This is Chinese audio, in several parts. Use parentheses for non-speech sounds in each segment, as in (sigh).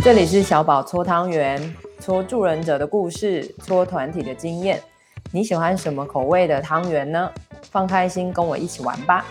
这里是小宝搓汤圆，搓助人者的故事，搓团体的经验。你喜欢什么口味的汤圆呢？放开心，跟我一起玩吧。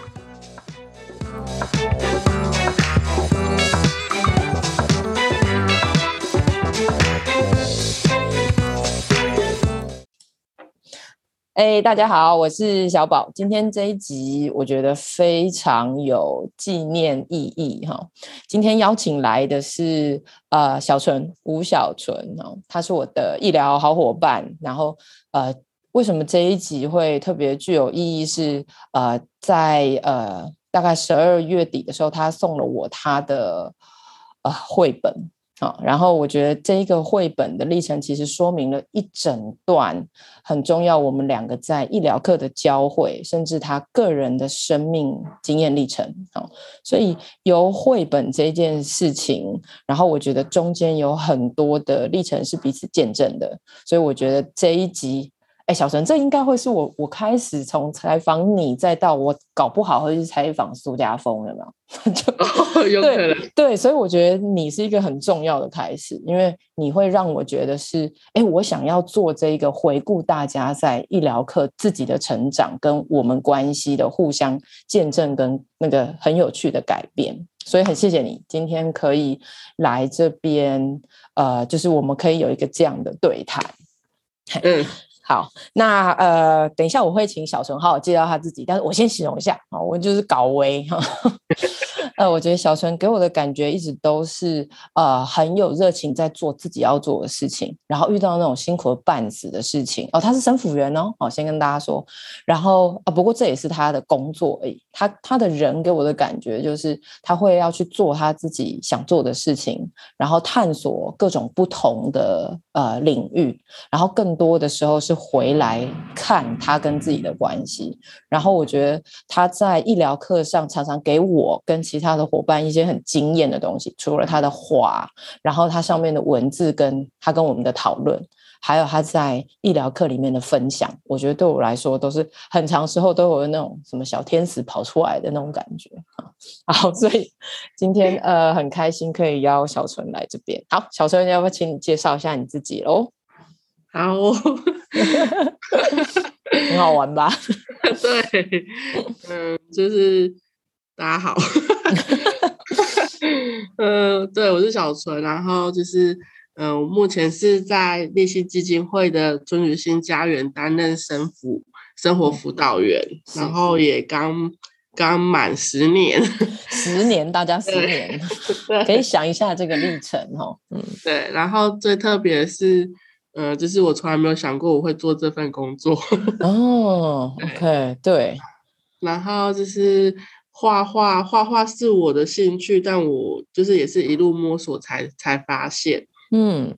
哎，大家好，我是小宝。今天这一集我觉得非常有纪念意义哈。今天邀请来的是呃小纯吴小纯哦，他是我的医疗好伙伴。然后呃，为什么这一集会特别具有意义是？是呃，在呃大概十二月底的时候，他送了我他的呃绘本。好，然后我觉得这一个绘本的历程，其实说明了一整段很重要，我们两个在医疗课的交汇，甚至他个人的生命经验历程。好，所以由绘本这件事情，然后我觉得中间有很多的历程是彼此见证的，所以我觉得这一集。哎，小陈，这应该会是我我开始从采访你，再到我搞不好会去采访苏家峰了嘛？(laughs) 就、哦、有可能对，对，所以我觉得你是一个很重要的开始，因为你会让我觉得是，哎，我想要做这一个回顾大家在医疗课自己的成长跟我们关系的互相见证跟那个很有趣的改变，所以很谢谢你今天可以来这边，呃，就是我们可以有一个这样的对谈，嗯。好，那呃，等一下我会请小纯好好介绍他自己，但是我先形容一下啊，我就是搞维哈。(laughs) 呃，我觉得小纯给我的感觉一直都是呃很有热情，在做自己要做的事情，然后遇到那种辛苦的半死的事情哦，他是生辅员哦，好，先跟大家说，然后啊，不过这也是他的工作而已，他他的人给我的感觉就是他会要去做他自己想做的事情，然后探索各种不同的呃领域，然后更多的时候是回来看他跟自己的关系，然后我觉得他在医疗课上常常给我跟其他。的伙伴一些很惊艳的东西，除了他的画，然后他上面的文字，跟他跟我们的讨论，还有他在医疗课里面的分享，我觉得对我来说都是很长时候都有那种什么小天使跑出来的那种感觉。(laughs) 好，所以今天呃很开心可以邀小纯来这边。好，小纯要不要请你介绍一下你自己喽？好，(laughs) 很好玩吧？(laughs) 对，嗯，就是。大家好，(laughs) 嗯、呃，对，我是小纯，然后就是，嗯、呃，我目前是在立信基金会的尊宇新家园担任生辅生活辅导员，嗯、然后也刚刚满十年，十年，大家十年，可以想一下这个历程哦，嗯，对，然后最特别是，呃，就是我从来没有想过我会做这份工作，(laughs) 哦，OK，对，(laughs) 然后就是。画画，画画是我的兴趣，但我就是也是一路摸索才才发现，嗯，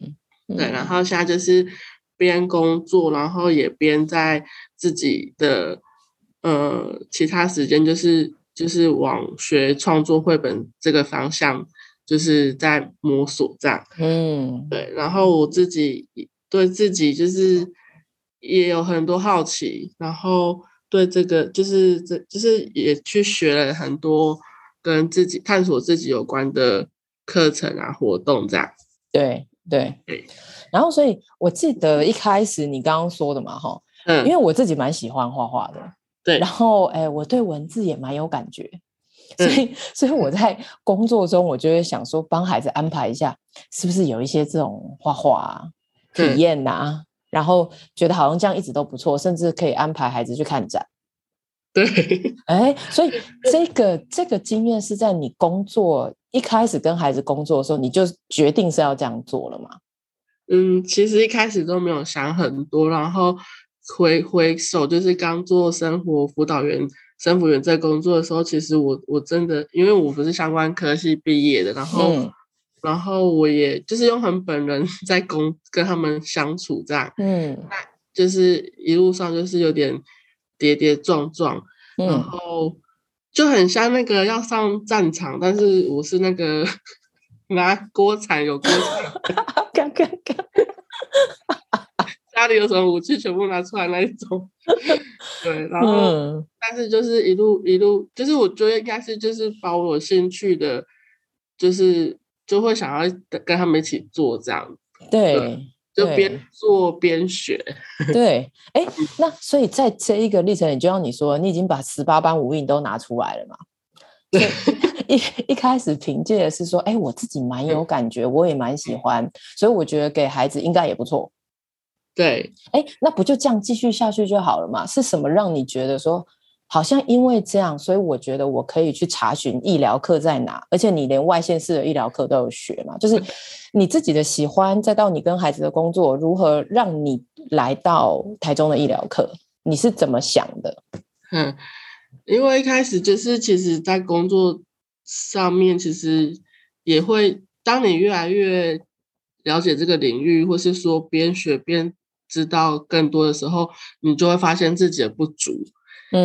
对，然后现在就是边工作，然后也边在自己的呃其他时间，就是就是往学创作绘本这个方向，就是在摸索这样，嗯，对，然后我自己对自己就是也有很多好奇，然后。对这个就是这就是也去学了很多跟自己探索自己有关的课程啊活动这样。对对对。然后所以我记得一开始你刚刚说的嘛哈，嗯，因为我自己蛮喜欢画画的，对。然后哎，我对文字也蛮有感觉，所以、(laughs) 嗯、所以我在工作中我就会想说帮孩子安排一下，是不是有一些这种画画、啊、体验呐、然后觉得好像这样一直都不错，甚至可以安排孩子去看展。对，哎，所以这个这个经验是在你工作一开始跟孩子工作的时候，你就决定是要这样做了吗？嗯，其实一开始都没有想很多，然后回回首就是刚做生活辅导员、生辅员在工作的时候，其实我我真的因为我不是相关科系毕业的，然后。嗯然后我也就是用很本人 (laughs) 在跟跟他们相处这样，嗯，就是一路上就是有点跌跌撞撞，嗯、然后就很像那个要上战场，但是我是那个 (laughs) 拿锅铲有锅铲，(laughs) 看看看，家里有什么武器全部拿出来那一种，对，然后、嗯、但是就是一路一路，就是我觉得应该是就是把我有兴趣的，就是。就会想要跟他们一起做这样。对。对就边做边学，(laughs) 对，哎，那所以在这一个历程里，就像你说，你已经把十八般武艺都拿出来了嘛？对，一 (laughs) 一开始凭借的是说，哎，我自己蛮有感觉，我也蛮喜欢，所以我觉得给孩子应该也不错。对，哎，那不就这样继续下去就好了嘛？是什么让你觉得说？好像因为这样，所以我觉得我可以去查询医疗课在哪，而且你连外县市的医疗课都有学嘛，就是你自己的喜欢，再到你跟孩子的工作，如何让你来到台中的医疗课，你是怎么想的？嗯，因为一开始就是其实在工作上面，其实也会，当你越来越了解这个领域，或是说边学边知道更多的时候，你就会发现自己的不足。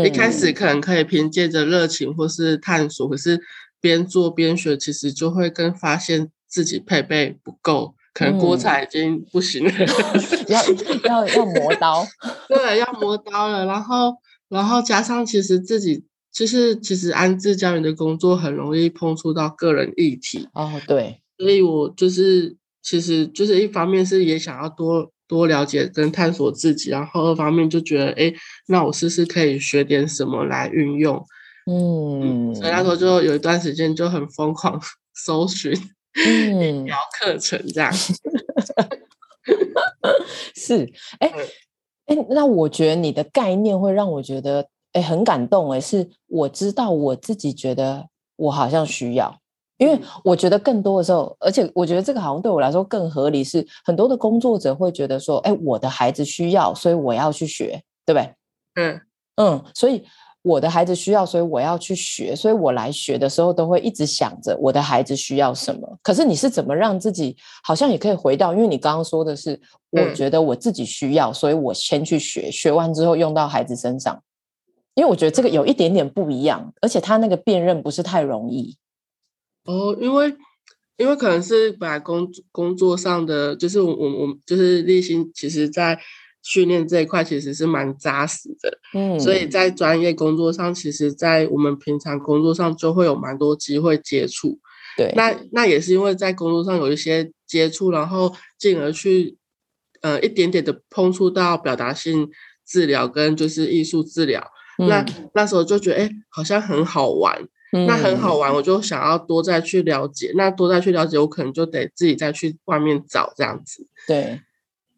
一开始可能可以凭借着热情或是探索，可是边做边学，其实就会更发现自己配备不够，可能锅铲已经不行了，(laughs) 嗯、要要要磨刀，(laughs) 对，要磨刀了。然后，然后加上其实自己就是其实安置家园的工作很容易碰触到个人议题哦，对，所以我就是其实就是一方面是也想要多。多了解跟探索自己，然后二方面就觉得，哎，那我试试可以学点什么来运用，嗯，嗯，所以那时候。就有一段时间就很疯狂搜寻医疗课程这样，嗯、(laughs) 是，哎，哎，那我觉得你的概念会让我觉得，哎，很感动，哎，是我知道我自己觉得我好像需要。因为我觉得更多的时候，而且我觉得这个好像对我来说更合理，是很多的工作者会觉得说，哎，我的孩子需要，所以我要去学，对不对？嗯嗯，所以我的孩子需要，所以我要去学，所以我来学的时候都会一直想着我的孩子需要什么。可是你是怎么让自己好像也可以回到？因为你刚刚说的是，我觉得我自己需要，所以我先去学，学完之后用到孩子身上。因为我觉得这个有一点点不一样，而且他那个辨认不是太容易。哦，因为因为可能是本来工工作上的，就是我我就是立新，其实在训练这一块其实是蛮扎实的，嗯，所以在专业工作上，其实，在我们平常工作上就会有蛮多机会接触，对，那那也是因为在工作上有一些接触，然后进而去呃一点点的碰触到表达性治疗跟就是艺术治疗，嗯，那那时候就觉得哎，好像很好玩。那很好玩，我就想要多再去了解。那多再去了解，我可能就得自己再去外面找这样子。对，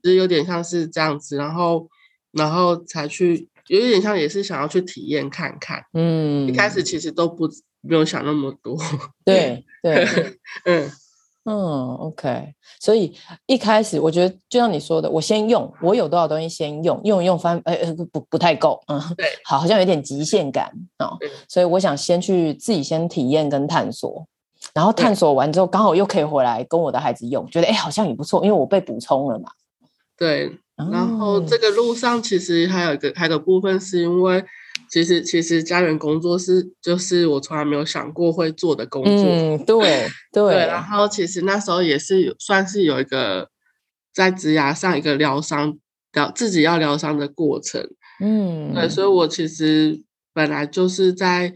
就是有点像是这样子，然后，然后才去，有一点像也是想要去体验看看。嗯，一开始其实都不没有想那么多。对 (laughs) 对，(laughs) 嗯。嗯，OK，所以一开始我觉得就像你说的，我先用，我有多少东西先用，用一用翻，哎、欸，不不太够，嗯，对，好，好像有点极限感哦，所以我想先去自己先体验跟探索，然后探。索完之后，刚好又可以回来跟我的孩子用，觉得哎、欸，好像也不错，因为我被补充了嘛。对，然后这个路上其实还有一个还有个部分是因为。其实，其实家园工作是就是我从来没有想过会做的工作。嗯，对 (laughs) 对，对。然后，其实那时候也是有算是有一个在职涯上一个疗伤疗自己要疗伤的过程。嗯，对。所以我其实本来就是在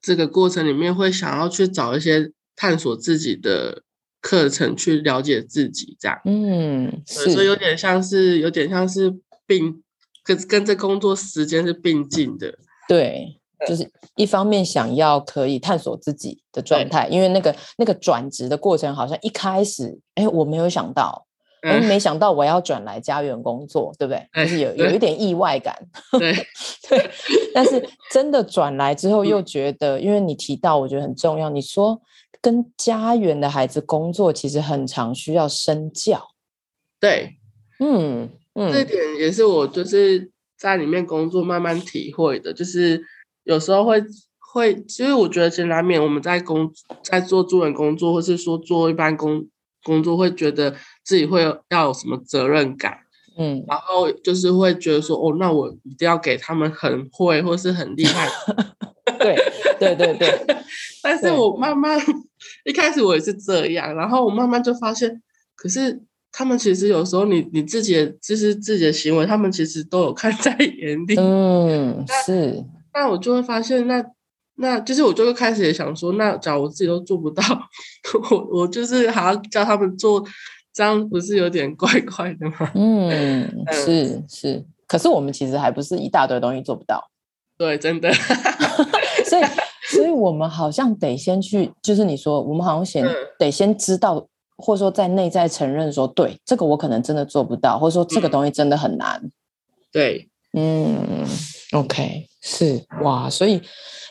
这个过程里面会想要去找一些探索自己的课程，去了解自己这样。嗯，所以有点像是有点像是病。跟跟这工作时间是并进的，对，就是一方面想要可以探索自己的状态，因为那个那个转职的过程好像一开始，哎，我没有想到，哎，没想到我要转来家园工作，对不对？就是有有一点意外感，对 (laughs) 对。但是真的转来之后，又觉得，因为你提到，我觉得很重要，你说跟家园的孩子工作，其实很常需要身教，对，嗯。嗯、这点也是我就是在里面工作慢慢体会的，就是有时候会会，其实我觉得其实难免我们在工在做助人工作，或是说做一般工工作，会觉得自己会要有什么责任感，嗯，然后就是会觉得说，哦，那我一定要给他们很会或是很厉害，(laughs) 对对对对，但是我慢慢 (laughs) 一开始我也是这样，然后我慢慢就发现，可是。他们其实有时候你，你你自己的就是自己的行为，他们其实都有看在眼里。嗯，是。那我就会发现那，那那就是我就会开始也想说，那假如我自己都做不到，我我就是还要叫他们做，这样不是有点怪怪的吗？嗯，是是。可是我们其实还不是一大堆东西做不到。(laughs) 对，真的。(laughs) 所以，所以我们好像得先去，就是你说，我们好像先、嗯、得先知道，或者说在内在承认说，对，这个我可能真的做不到，或者说这个东西真的很难。嗯、对，嗯，OK，是哇，所以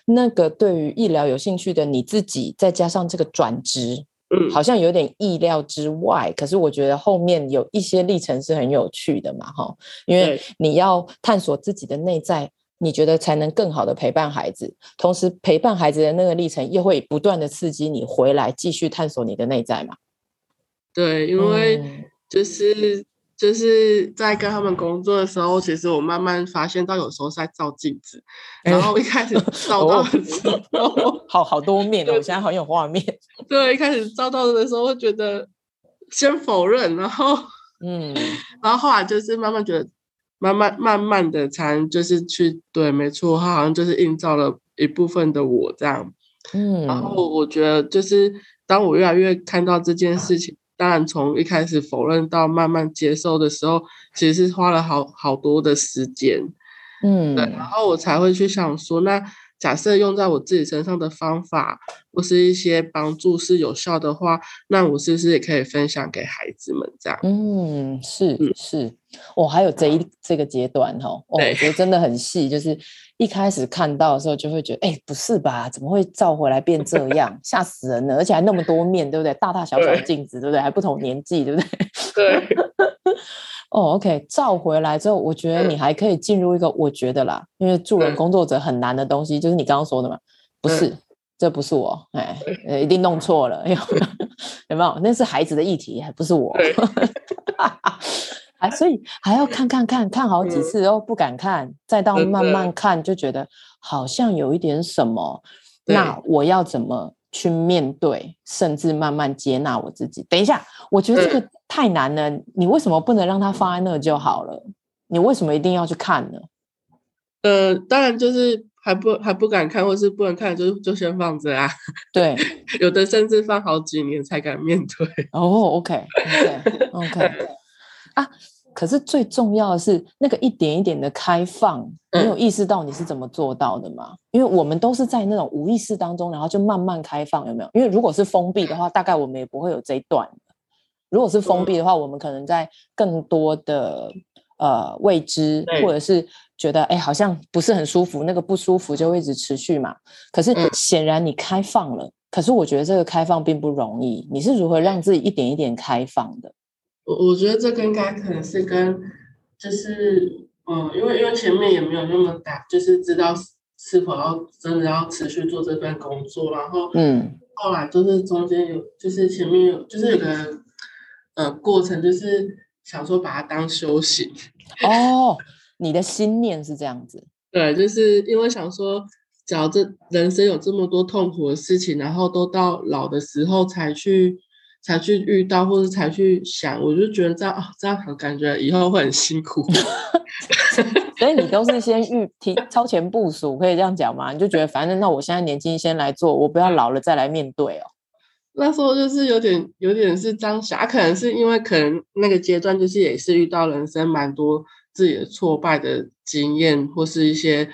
那个对于医疗有兴趣的你自己，再加上这个转职，嗯，好像有点意料之外。可是我觉得后面有一些历程是很有趣的嘛，哈，因为你要探索自己的内在。你觉得才能更好的陪伴孩子，同时陪伴孩子的那个历程，又会不断的刺激你回来继续探索你的内在嘛？对，因为就是、嗯、就是在跟他们工作的时候，其实我慢慢发现到有时候是在照镜子，然后一开始照到的时候，(laughs) 哦、好好多面哦，我现在好有画面。对，一开始照到的时候会觉得先否认，然后 (laughs) 嗯，然后后来就是慢慢觉得。慢慢慢慢的才就是去对，没错，他好像就是映照了一部分的我这样，嗯，然后我觉得就是当我越来越看到这件事情，当然从一开始否认到慢慢接受的时候，其实是花了好好多的时间，嗯，对，然后我才会去想说那。假设用在我自己身上的方法或是一些帮助是有效的话，那我是不是也可以分享给孩子们这样？嗯，是是，我、哦、还有这一这个阶段哈、哦，我觉得真的很细，就是一开始看到的时候就会觉得，哎，不是吧？怎么会照回来变这样？吓死人了！而且还那么多面，对不对？大大小小的镜子，对，对不对？还不同年纪，对不对？(laughs) 对。哦、oh，OK，照回来之后，我觉得你还可以进入一个，我觉得啦，因为助人工作者很难的东西，就是你刚刚说的嘛，不是，这不是我，哎，一定弄错了，(laughs) 有没有？那是孩子的议题，还不是我，啊 (laughs) 所以还要看看看看好几次哦，不敢看，再到慢慢看，就觉得好像有一点什么，那我要怎么？去面对，甚至慢慢接纳我自己。等一下，我觉得这个太难了。嗯、你为什么不能让它放在那就好了？你为什么一定要去看呢？呃，当然就是还不还不敢看，或是不能看，就就先放着啊。对，(laughs) 有的甚至放好几年才敢面对。哦，OK，OK，OK，、okay, okay, okay. 啊。可是最重要的是那个一点一点的开放，你有意识到你是怎么做到的吗？因为我们都是在那种无意识当中，然后就慢慢开放，有没有？因为如果是封闭的话，大概我们也不会有这一段。如果是封闭的话，我们可能在更多的呃未知，或者是觉得哎好像不是很舒服，那个不舒服就会一直持续嘛。可是显然你开放了，可是我觉得这个开放并不容易。你是如何让自己一点一点开放的？我我觉得这个应该可能是跟，就是嗯，因为因为前面也没有那么大，就是知道是否要真的要持续做这份工作，然后嗯，后来就是中间有，就是前面有，就是有个呃过程，就是想说把它当休息。哦，你的心念是这样子？(laughs) 对，就是因为想说，假如这人生有这么多痛苦的事情，然后都到老的时候才去。才去遇到，或者才去想，我就觉得这样，哦、这样感觉以后会很辛苦。(laughs) 所以你都是先预提超前部署，可以这样讲吗？你就觉得反正那我现在年轻，先来做，我不要老了再来面对哦。那时候就是有点有点是张霞，可能是因为可能那个阶段就是也是遇到人生蛮多自己的挫败的经验，或是一些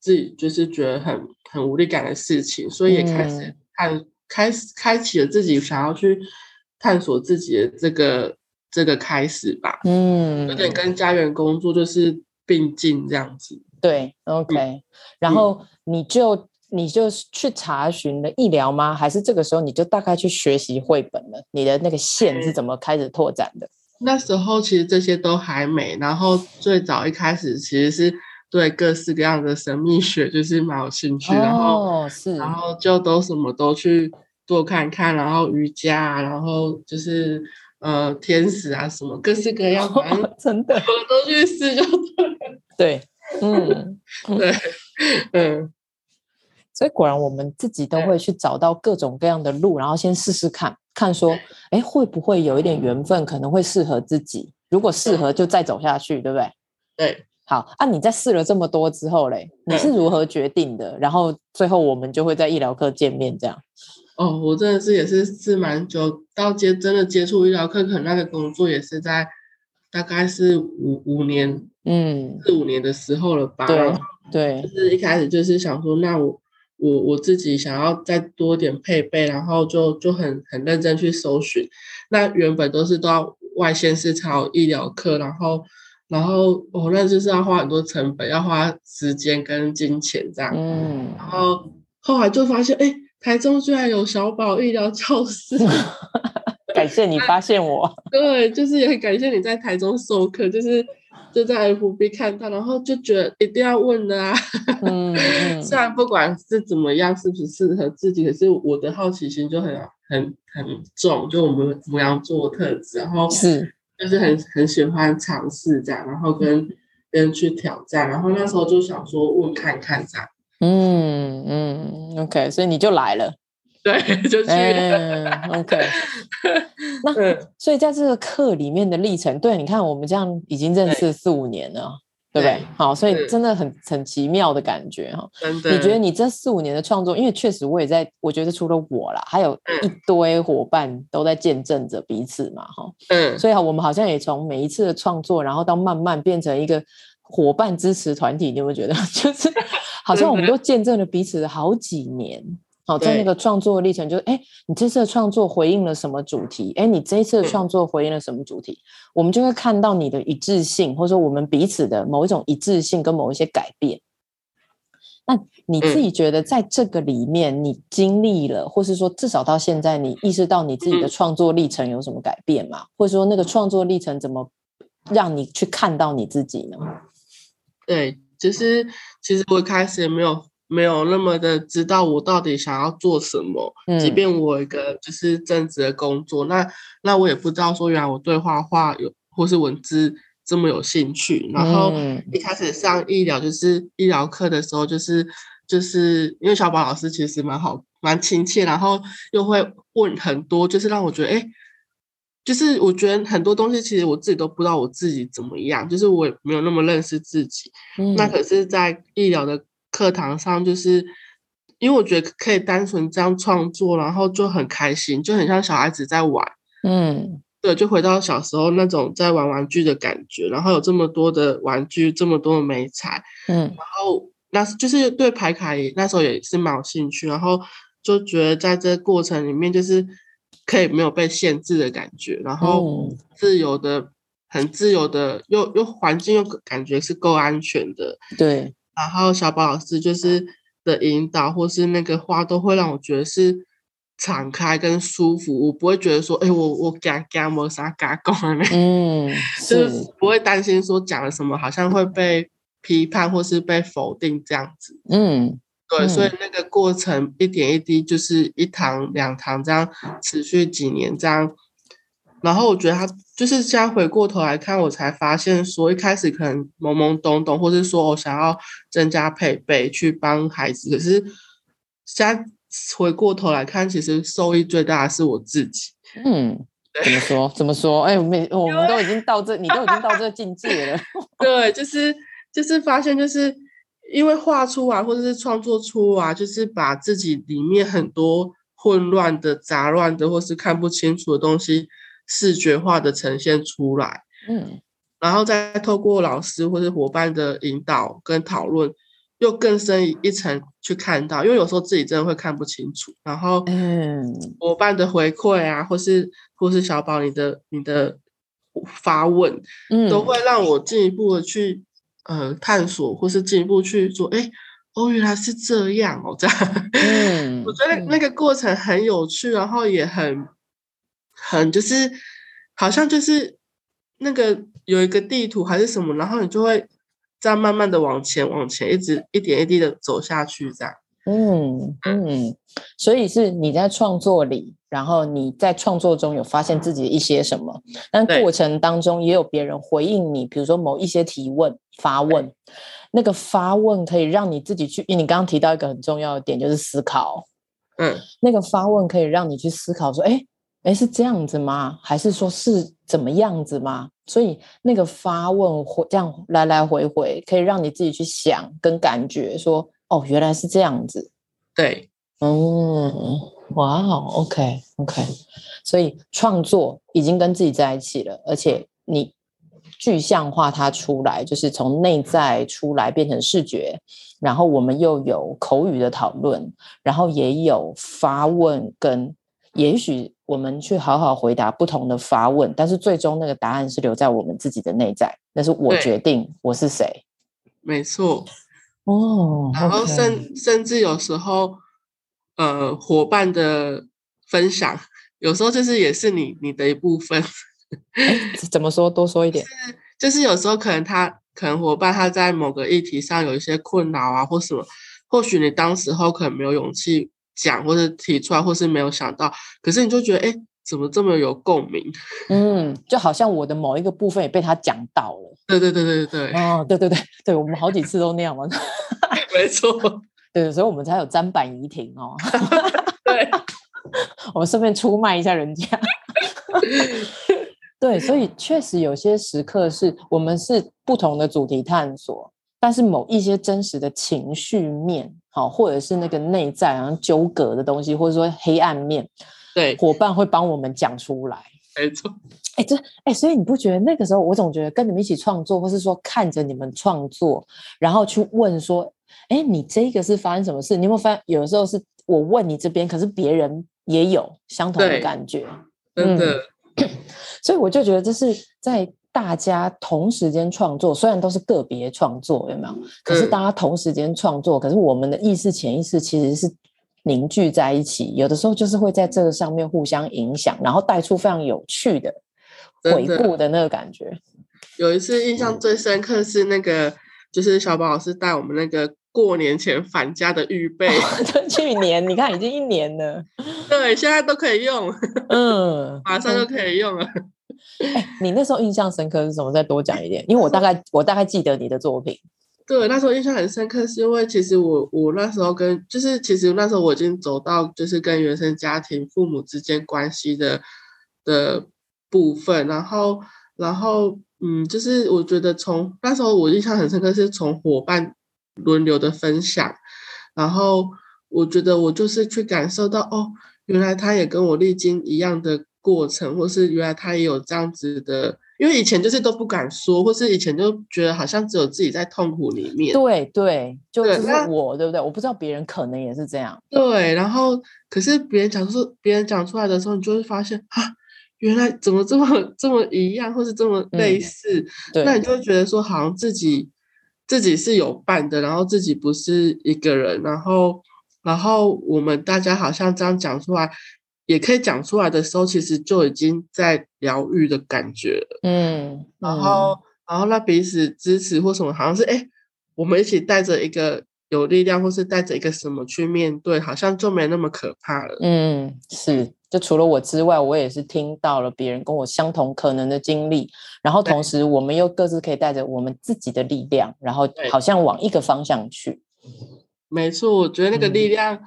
自己就是觉得很很无力感的事情，所以也开始看、嗯、开始开启了自己想要去。探索自己的这个这个开始吧，嗯，有点跟家园工作就是并进这样子。对，OK、嗯。然后你就你就去查询了医疗吗？还是这个时候你就大概去学习绘本了？你的那个线是怎么开始拓展的？嗯、那时候其实这些都还没。然后最早一开始其实是对各式各样的神秘学就是蛮有兴趣，哦、然后是，然后就都什么都去。多看看，然后瑜伽啊，然后就是呃天使啊什么各式各样，反正 (laughs) 真的我都去试就对，嗯，对，嗯，所以果然我们自己都会去找到各种各样的路，然后先试试看看说，哎，会不会有一点缘分，可能会适合自己。如果适合，就再走下去，对不对？对，好啊，你在试了这么多之后嘞，你是如何决定的？嗯、然后最后我们就会在医疗课见面，这样。哦，我真的是也是试蛮久，到接真的接触医疗课，可能那个工作也是在大概是五五年，嗯，四五年的时候了吧。对对，就是一开始就是想说，那我我我自己想要再多点配备，然后就就很很认真去搜寻。那原本都是都要外县市才有医疗课，然后。然后我那就是要花很多成本，要花时间跟金钱这样。嗯。然后后来就发现，哎，台中居然有小宝医疗教室。(laughs) 感谢你发现我。(laughs) 对，就是也很感谢你在台中授课，就是就在 FB 看到，然后就觉得一定要问的啊。(laughs) 嗯。嗯虽然不管是怎么样，是不是适合自己，可是我的好奇心就很很很重，就我们牡羊座特质，然后是。就是很很喜欢尝试这样，然后跟别人去挑战，然后那时候就想说问看看这样。嗯嗯，OK，所以你就来了，对，(laughs) 就去了。嗯、(laughs) OK，那、嗯、所以在这个课里面的历程，对，你看我们这样已经认识四五年了。对不对？好，所以真的很很奇妙的感觉哈。你觉得你这四五年的创作，因为确实我也在，我觉得除了我啦，还有一堆伙伴都在见证着彼此嘛，哈。嗯。所以我们好像也从每一次的创作，然后到慢慢变成一个伙伴支持团体，你有没有觉得？(laughs) 就是好像我们都见证了彼此的好几年。好，在那个创作历程，就是哎，你这次的创作回应了什么主题？哎，你这一次的创作回应了什么主题？嗯、我们就会看到你的一致性，或者说我们彼此的某一种一致性跟某一些改变。那你自己觉得，在这个里面，你经历了，或是说至少到现在，你意识到你自己的创作历程有什么改变吗？或者说那个创作历程怎么让你去看到你自己呢？对，就是其实我一开始也没有。没有那么的知道我到底想要做什么，嗯、即便我一个就是正职的工作，那那我也不知道说原来我对画画有或是文字这么有兴趣。然后一开始上医疗就是医疗课的时候，就是就是因为小宝老师其实蛮好蛮亲切，然后又会问很多，就是让我觉得哎，就是我觉得很多东西其实我自己都不知道我自己怎么样，就是我也没有那么认识自己。嗯、那可是，在医疗的。课堂上就是，因为我觉得可以单纯这样创作，然后就很开心，就很像小孩子在玩，嗯，对，就回到小时候那种在玩玩具的感觉，然后有这么多的玩具，这么多的美彩，嗯，然后那就是对牌卡也那时候也是蛮有兴趣，然后就觉得在这个过程里面就是可以没有被限制的感觉，然后自由的，很自由的，又又环境又感觉是够安全的，对。然后小宝老师就是的引导，或是那个话，都会让我觉得是敞开跟舒服。我不会觉得说，哎，我我嘎嘎我啥嘎讲呢？嗯，是就是不会担心说讲了什么好像会被批判或是被否定这样子。嗯，对，嗯、所以那个过程一点一滴，就是一堂两堂这样持续几年这样。然后我觉得他就是现在回过头来看，我才发现说一开始可能懵懵懂懂，或是说我想要增加配备去帮孩子，可是现在回过头来看，其实受益最大的是我自己。嗯，怎么说？怎么说？哎，我们我们都已经到这，你都已经到这个境界了。(laughs) 对，就是就是发现，就是因为画出来或者是创作出来，就是把自己里面很多混乱的、杂乱的，或是看不清楚的东西。视觉化的呈现出来，嗯，然后再透过老师或是伙伴的引导跟讨论，又更深一层去看到，因为有时候自己真的会看不清楚，然后，嗯，伙伴的回馈啊，或是或是小宝你的你的发问，嗯，都会让我进一步的去呃探索，或是进一步去做，哎，哦，原来是这样哦，这样，(laughs) 嗯，我觉得那个过程很有趣，然后也很。很就是，好像就是那个有一个地图还是什么，然后你就会这样慢慢的往前往前，一直一点一滴的走下去，这样。嗯嗯，所以是你在创作里，然后你在创作中有发现自己的一些什么，但过程当中也有别人回应你，比如说某一些提问发问，那个发问可以让你自己去，因为你刚刚提到一个很重要的点，就是思考。嗯，那个发问可以让你去思考说，哎。哎，是这样子吗？还是说是怎么样子吗？所以那个发问这样来来回回，可以让你自己去想跟感觉说，哦，原来是这样子。对，嗯，哇哦，OK OK，所以创作已经跟自己在一起了，而且你具象化它出来，就是从内在出来变成视觉，然后我们又有口语的讨论，然后也有发问跟。也许我们去好好回答不同的发问，但是最终那个答案是留在我们自己的内在，那是我决定我是谁。没错，哦，然后甚 okay 甚至有时候，呃，伙伴的分享，有时候就是也是你你的一部分。怎么说？多说一点。就是就是有时候可能他可能伙伴他在某个议题上有一些困扰啊，或什么，或许你当时候可能没有勇气。讲或者提出来，或是没有想到，可是你就觉得，哎，怎么这么有共鸣？(laughs) 嗯，就好像我的某一个部分也被他讲到了。对对对对对。哦，对对对对，我们好几次都那样嘛。(laughs) 没错。对，所以我们才有砧板仪亭哦。(laughs) 对。我们顺便出卖一下人家。对，所以确实有些时刻是我们是不同的主题探索。但是某一些真实的情绪面，好，或者是那个内在然后纠葛的东西，或者说黑暗面，对，伙伴会帮我们讲出来。没错，哎，这哎，所以你不觉得那个时候，我总觉得跟你们一起创作，或是说看着你们创作，然后去问说，哎，你这个是发生什么事？你有没有发现，有的时候是我问你这边，可是别人也有相同的感觉，真的。嗯，(coughs) 所以我就觉得这是在。大家同时间创作，虽然都是个别创作，有没有？可是大家同时间创作，嗯、可是我们的意识、潜意识其实是凝聚在一起。有的时候就是会在这个上面互相影响，然后带出非常有趣的回顾的那个感觉。有一次印象最深刻是那个，就是小宝老师带我们那个过年前返家的预备。哦、(laughs) 去年你看已经一年了，对，现在都可以用，嗯，马上就可以用了。(laughs) 你那时候印象深刻是什么？再多讲一点，因为我大概我大概记得你的作品。(laughs) 对，那时候印象很深刻，是因为其实我我那时候跟就是其实那时候我已经走到就是跟原生家庭父母之间关系的的部分，然后然后嗯，就是我觉得从那时候我印象很深刻，是从伙伴轮流的分享，然后我觉得我就是去感受到哦，原来他也跟我历经一样的。过程，或是原来他也有这样子的，因为以前就是都不敢说，或是以前就觉得好像只有自己在痛苦里面。对对，就是我，对，对不对？我不知道别人可能也是这样。对，然后可是别人讲出，别人讲出来的时候，你就会发现啊，原来怎么这么这么一样，或是这么类似。那你就会觉得说，好像自己自己是有伴的，然后自己不是一个人，然后然后我们大家好像这样讲出来。也可以讲出来的时候，其实就已经在疗愈的感觉了。嗯，嗯，然后，然后那彼此支持或什么，好像是哎，我们一起带着一个有力量，或是带着一个什么去面对，好像就没那么可怕了。嗯，是。就除了我之外，我也是听到了别人跟我相同可能的经历，然后同时我们又各自可以带着我们自己的力量，然后好像往一个方向去。没错，我觉得那个力量。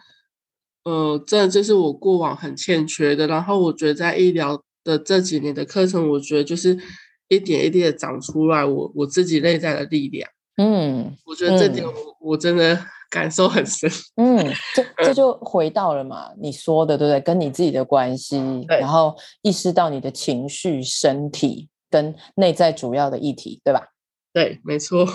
嗯呃，这就是我过往很欠缺的。然后我觉得在医疗的这几年的课程，我觉得就是一点一点的长出来我，我我自己内在的力量。嗯，我觉得这点我、嗯、我真的感受很深。嗯，这这就回到了嘛，你说的对不对？跟你自己的关系，对然后意识到你的情绪、身体跟内在主要的议题，对吧？对，没错。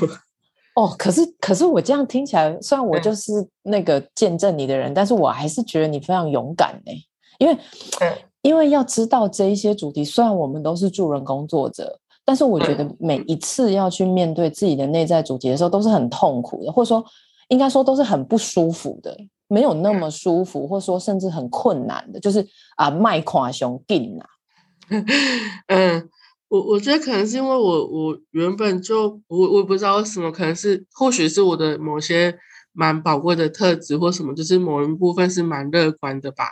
哦，可是可是我这样听起来，虽然我就是那个见证你的人，嗯、但是我还是觉得你非常勇敢呢。因为，嗯、因为要知道这一些主题，虽然我们都是助人工作者，但是我觉得每一次要去面对自己的内在主题的时候，都是很痛苦的，或者说应该说都是很不舒服的，没有那么舒服，或者说甚至很困难的，就是啊，麦垮熊劲啊，(laughs) 嗯。我我觉得可能是因为我我原本就我我也不知道为什么，可能是或许是我的某些蛮宝贵的特质或什么，就是某一部分是蛮乐观的吧。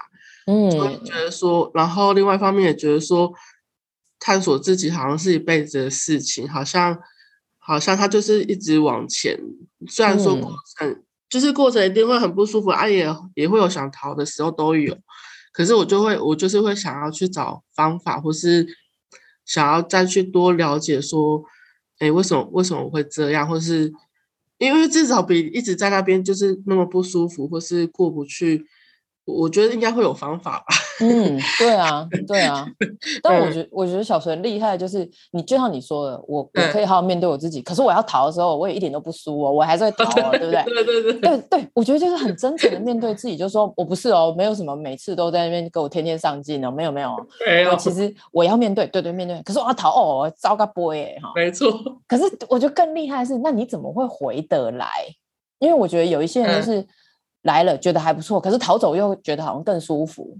嗯，觉得说，然后另外一方面也觉得说，探索自己好像是一辈子的事情，好像好像他就是一直往前，虽然说过程、嗯、就是过程一定会很不舒服啊，也也会有想逃的时候都有，可是我就会，我就是会想要去找方法，或是想要再去多了解说，哎，为什么为什么会这样，或是因为至少比一直在那边就是那么不舒服，或是过不去。我觉得应该会有方法吧。嗯，对啊，对啊。(laughs) 但我觉得，我觉得小纯厉害，就是你就像你说的，我我可以好好面对我自己。可是我要逃的时候，我也一点都不输哦，我还是会逃哦，对不对？对对对。对对，我觉得就是很真诚的面对自己，就说我不是哦，没有什么每次都在那边给我天天上进哦，没有没有。没有。其实我要面对，对对面对。可是我要逃哦，糟糕 boy 哈。没错。可是我觉得更厉害的是，那你怎么会回得来？因为我觉得有一些人就是。来了觉得还不错，可是逃走又觉得好像更舒服，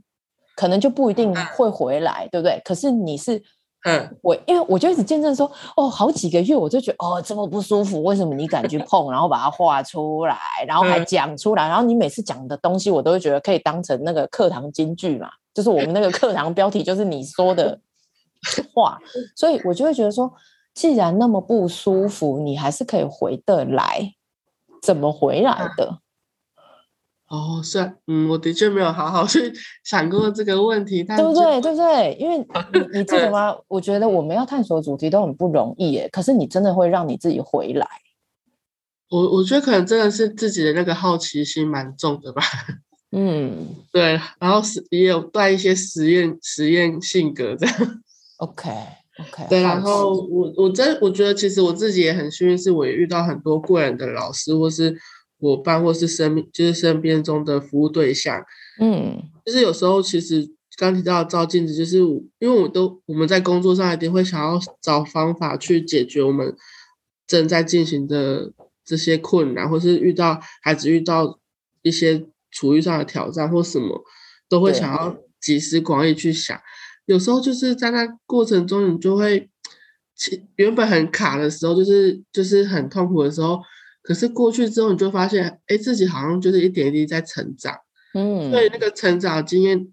可能就不一定会回来，嗯、对不对？可是你是，嗯，我因为我就一直见证说，哦，好几个月我就觉得哦这么不舒服，为什么你敢去碰，然后把它画出来，然后还讲出来，然后你每次讲的东西我都会觉得可以当成那个课堂金句嘛，就是我们那个课堂标题就是你说的话，所以我就会觉得说，既然那么不舒服，你还是可以回得来，怎么回来的？哦，是啊，嗯，我的确没有好好去想过这个问题，但对不对？对不对？因为 (laughs) 你你记得吗？我觉得我们要探索主题都很不容易耶，可是你真的会让你自己回来。我我觉得可能真的是自己的那个好奇心蛮重的吧。(laughs) 嗯，对，然后是也有带一些实验实验性格这样。OK OK，(laughs) 对，然后我我真我觉得其实我自己也很幸运，是我也遇到很多贵人的老师或是。伙伴或是身就是身边中的服务对象，嗯，就是有时候其实刚提到照镜子，就是因为我都我们在工作上一定会想要找方法去解决我们正在进行的这些困难，或是遇到孩子遇到一些处遇上的挑战或什么，都会想要集思广益去想。有时候就是在那过程中，你就会其原本很卡的时候，就是就是很痛苦的时候。可是过去之后，你就发现，哎，自己好像就是一点一滴在成长，嗯，所以那个成长经验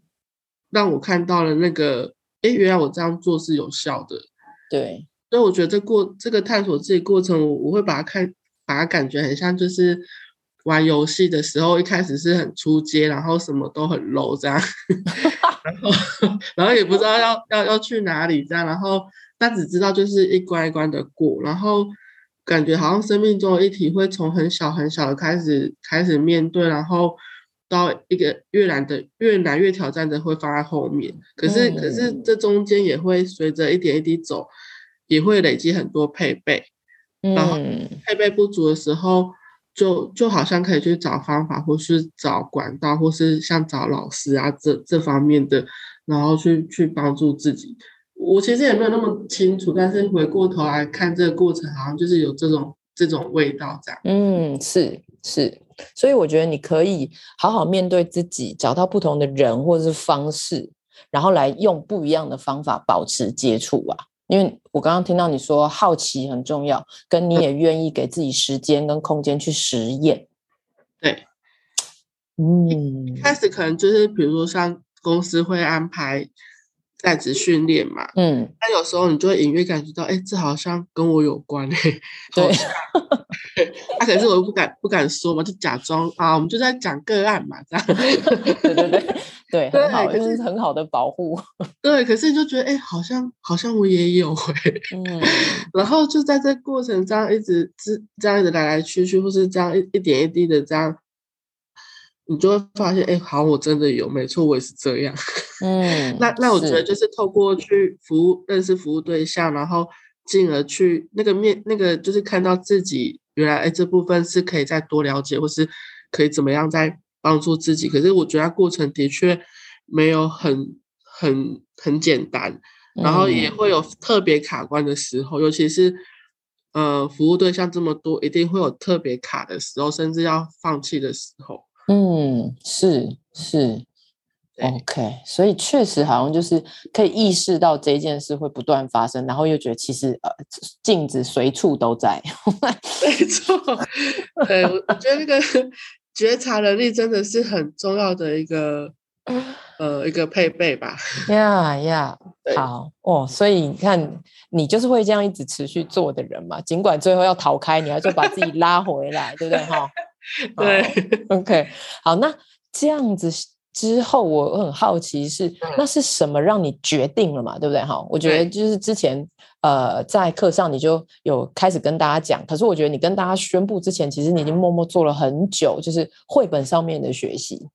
让我看到了那个，哎，原来我这样做是有效的，对，所以我觉得这过这个探索自己过程，我我会把它看，把它感觉很像就是玩游戏的时候，一开始是很出街，然后什么都很 low 这样，(laughs) 然后然后也不知道要要要去哪里这样，然后但只知道就是一关一关的过，然后。感觉好像生命中的议题会从很小很小的开始开始面对，然后到一个越难的越难越挑战的会放在后面。可是、嗯、可是这中间也会随着一点一滴走，也会累积很多配备。然后配备不足的时候，就就好像可以去找方法，或是找管道，或是像找老师啊这这方面的，然后去去帮助自己。我其实也没有那么清楚，但是回过头来看这个过程，好像就是有这种这种味道这样。嗯，是是，所以我觉得你可以好好面对自己，找到不同的人或者是方式，然后来用不一样的方法保持接触啊。因为我刚刚听到你说好奇很重要，跟你也愿意给自己时间跟空间去实验。对，嗯，一开始可能就是比如说像公司会安排。在职训练嘛，嗯，那有时候你就会隐约感觉到，哎、欸，这好像跟我有关哎、欸，对，他、(laughs) 啊、可是我又不敢不敢说嘛，就假装啊，我们就在讲个案嘛，这样，对对对对，(laughs) 很好，就是很好的保护，(laughs) 对，可是你就觉得，哎、欸，好像好像我也有哎、欸，嗯，然后就在这过程这样一直这这样一直来来去去，或是这样一一点一滴的这样。你就会发现，哎，好，我真的有，没错，我也是这样。(laughs) 嗯，那那我觉得就是透过去服务、认识服务对象，然后进而去那个面，那个就是看到自己原来，哎，这部分是可以再多了解，或是可以怎么样再帮助自己。可是我觉得过程的确没有很很很简单，然后也会有特别卡关的时候，尤其是呃，服务对象这么多，一定会有特别卡的时候，甚至要放弃的时候。嗯，是是，OK，所以确实好像就是可以意识到这件事会不断发生，然后又觉得其实呃镜子随处都在，没错，对，我觉得那个 (laughs) 觉察能力真的是很重要的一个呃一个配备吧。呀呀，(laughs) 好哦，所以你看，你就是会这样一直持续做的人嘛，尽管最后要逃开，你还是把自己拉回来，对不对哈？(laughs) 对，OK，好，那这样子之后，我很好奇是，那是什么让你决定了嘛？对不对？哈，我觉得就是之前呃，在课上你就有开始跟大家讲，可是我觉得你跟大家宣布之前，其实你已经默默做了很久，就是绘本上面的学习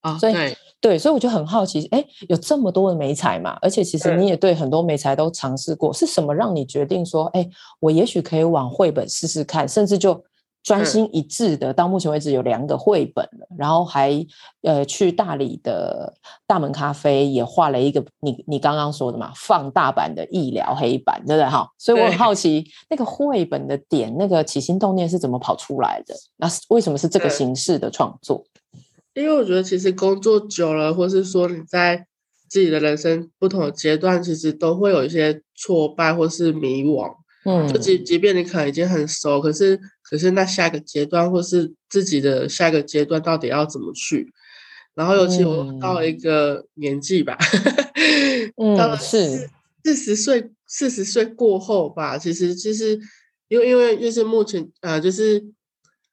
啊。所以对，所以我就很好奇，哎，有这么多的美材嘛，而且其实你也对很多美材都尝试过，是什么让你决定说，哎，我也许可以往绘本试试看，甚至就。专心一致的，到目前为止有两个绘本了，然后还呃去大理的大门咖啡也画了一个你你刚刚说的嘛，放大版的医疗黑板，对不对哈？所以我很好奇那个绘本的点，那个起心动念是怎么跑出来的？那为什么是这个形式的创作？因为我觉得其实工作久了，或是说你在自己的人生不同的阶段，其实都会有一些挫败或是迷惘。嗯，就即即便你可能已经很熟，可是可是那下一个阶段，或是自己的下一个阶段，到底要怎么去？然后尤其我到了一个年纪吧，(laughs) 嗯，到了四四十岁，四十岁过后吧，其实其实因为因为就是目前呃，就是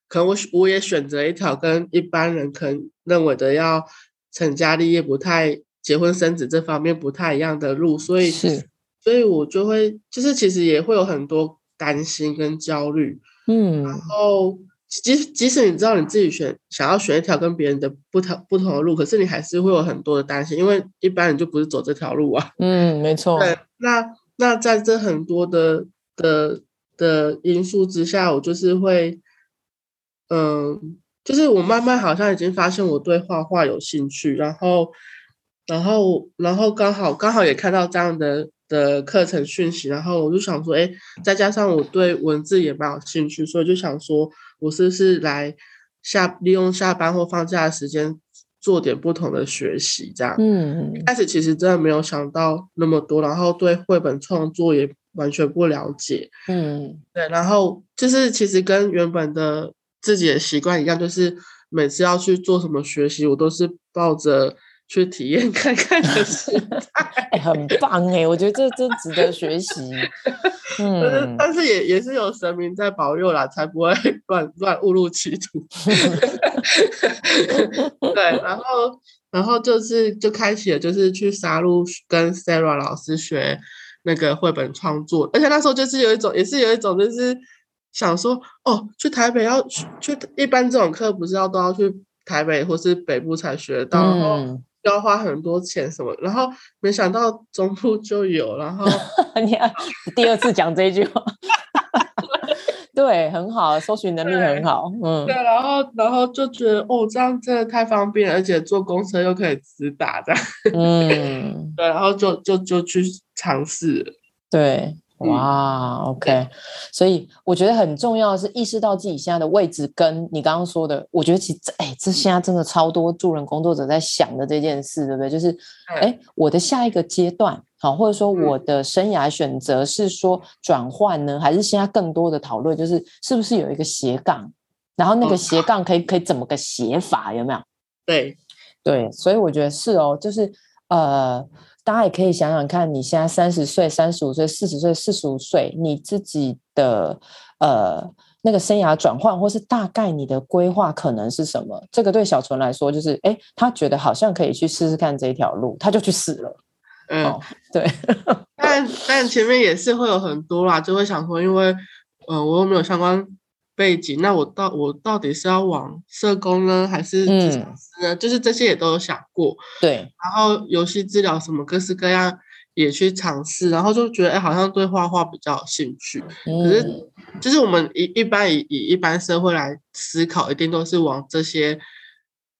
可能我我也选择一条跟一般人可能认为的要成家立业、不太结婚生子这方面不太一样的路，所以是。所以我就会，就是其实也会有很多担心跟焦虑，嗯，然后即即使你知道你自己选想要选一条跟别人的不同不同的路，可是你还是会有很多的担心，因为一般人就不是走这条路啊。(laughs) 嗯，没错。对，那那在这很多的的的因素之下，我就是会，嗯，就是我慢慢好像已经发现我对画画有兴趣，然后然后然后刚好刚好也看到这样的。的课程讯息，然后我就想说，哎，再加上我对文字也蛮有兴趣，所以就想说，我是不是来下利用下班或放假的时间做点不同的学习，这样。嗯，一开始其实真的没有想到那么多，然后对绘本创作也完全不了解。嗯，对，然后就是其实跟原本的自己的习惯一样，就是每次要去做什么学习，我都是抱着。去体验看看的时代，欸，很棒哎！我觉得这真值得学习。(laughs) 嗯，但是也也是有神明在保佑啦，才不会 (laughs) 乱乱误入歧途。(laughs) 对，然后然后就是就开启了，就是去沙鹿跟 Sarah 老师学那个绘本创作，而且那时候就是有一种，也是有一种，就是想说，哦，去台北要去，去一般这种课不是要都要去台北或是北部才学到，然后。嗯要花很多钱什么，然后没想到中部就有，然后 (laughs) 你要 (laughs) 第二次讲这一句话，对，很好，搜寻能力很好，嗯，对，然后然后就觉得哦，这样真的太方便，而且坐公车又可以直达这样，嗯，(laughs) 对，然后就就就去尝试，对。哇，OK，所以我觉得很重要的是意识到自己现在的位置，跟你刚刚说的，我觉得其实哎，这现在真的超多助人工作者在想的这件事，对不对？就是哎，我的下一个阶段，好，或者说我的生涯选择是说转换呢，还是现在更多的讨论就是是不是有一个斜杠，然后那个斜杠可以可以怎么个写法，有没有？对。对，所以我觉得是哦，就是呃。大家也可以想想看，你现在三十岁、三十五岁、四十岁、四十五岁，你自己的呃那个生涯转换，或是大概你的规划可能是什么？这个对小纯来说，就是哎，他觉得好像可以去试试看这一条路，他就去试了。嗯，哦、对。但但前面也是会有很多啦，就会想说，因为呃，我又没有相关。背景，那我到我到底是要往社工呢，还是咨商师呢？嗯，就是这些也都有想过。对，然后游戏治疗什么各式各样也去尝试，然后就觉得哎，好像对画画比较有兴趣。嗯，可是，就是我们一一般以以一般社会来思考，一定都是往这些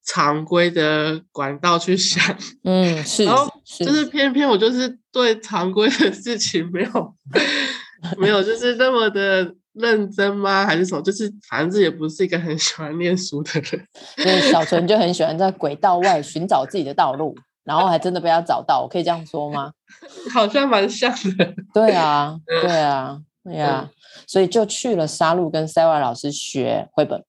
常规的管道去想。(laughs) 嗯，是。然后就是偏偏我就是对常规的事情没有 (laughs) 没有就是那么的。认真吗？还是什么？就是反正自己也不是一个很喜欢念书的人。所 (laughs) 以小纯就很喜欢在轨道外寻找自己的道路，然后还真的被他找到。我可以这样说吗？(laughs) 好像蛮像的。对啊，(laughs) 对啊，对啊。所以就去了沙鹿跟 Sarah 老师学绘本。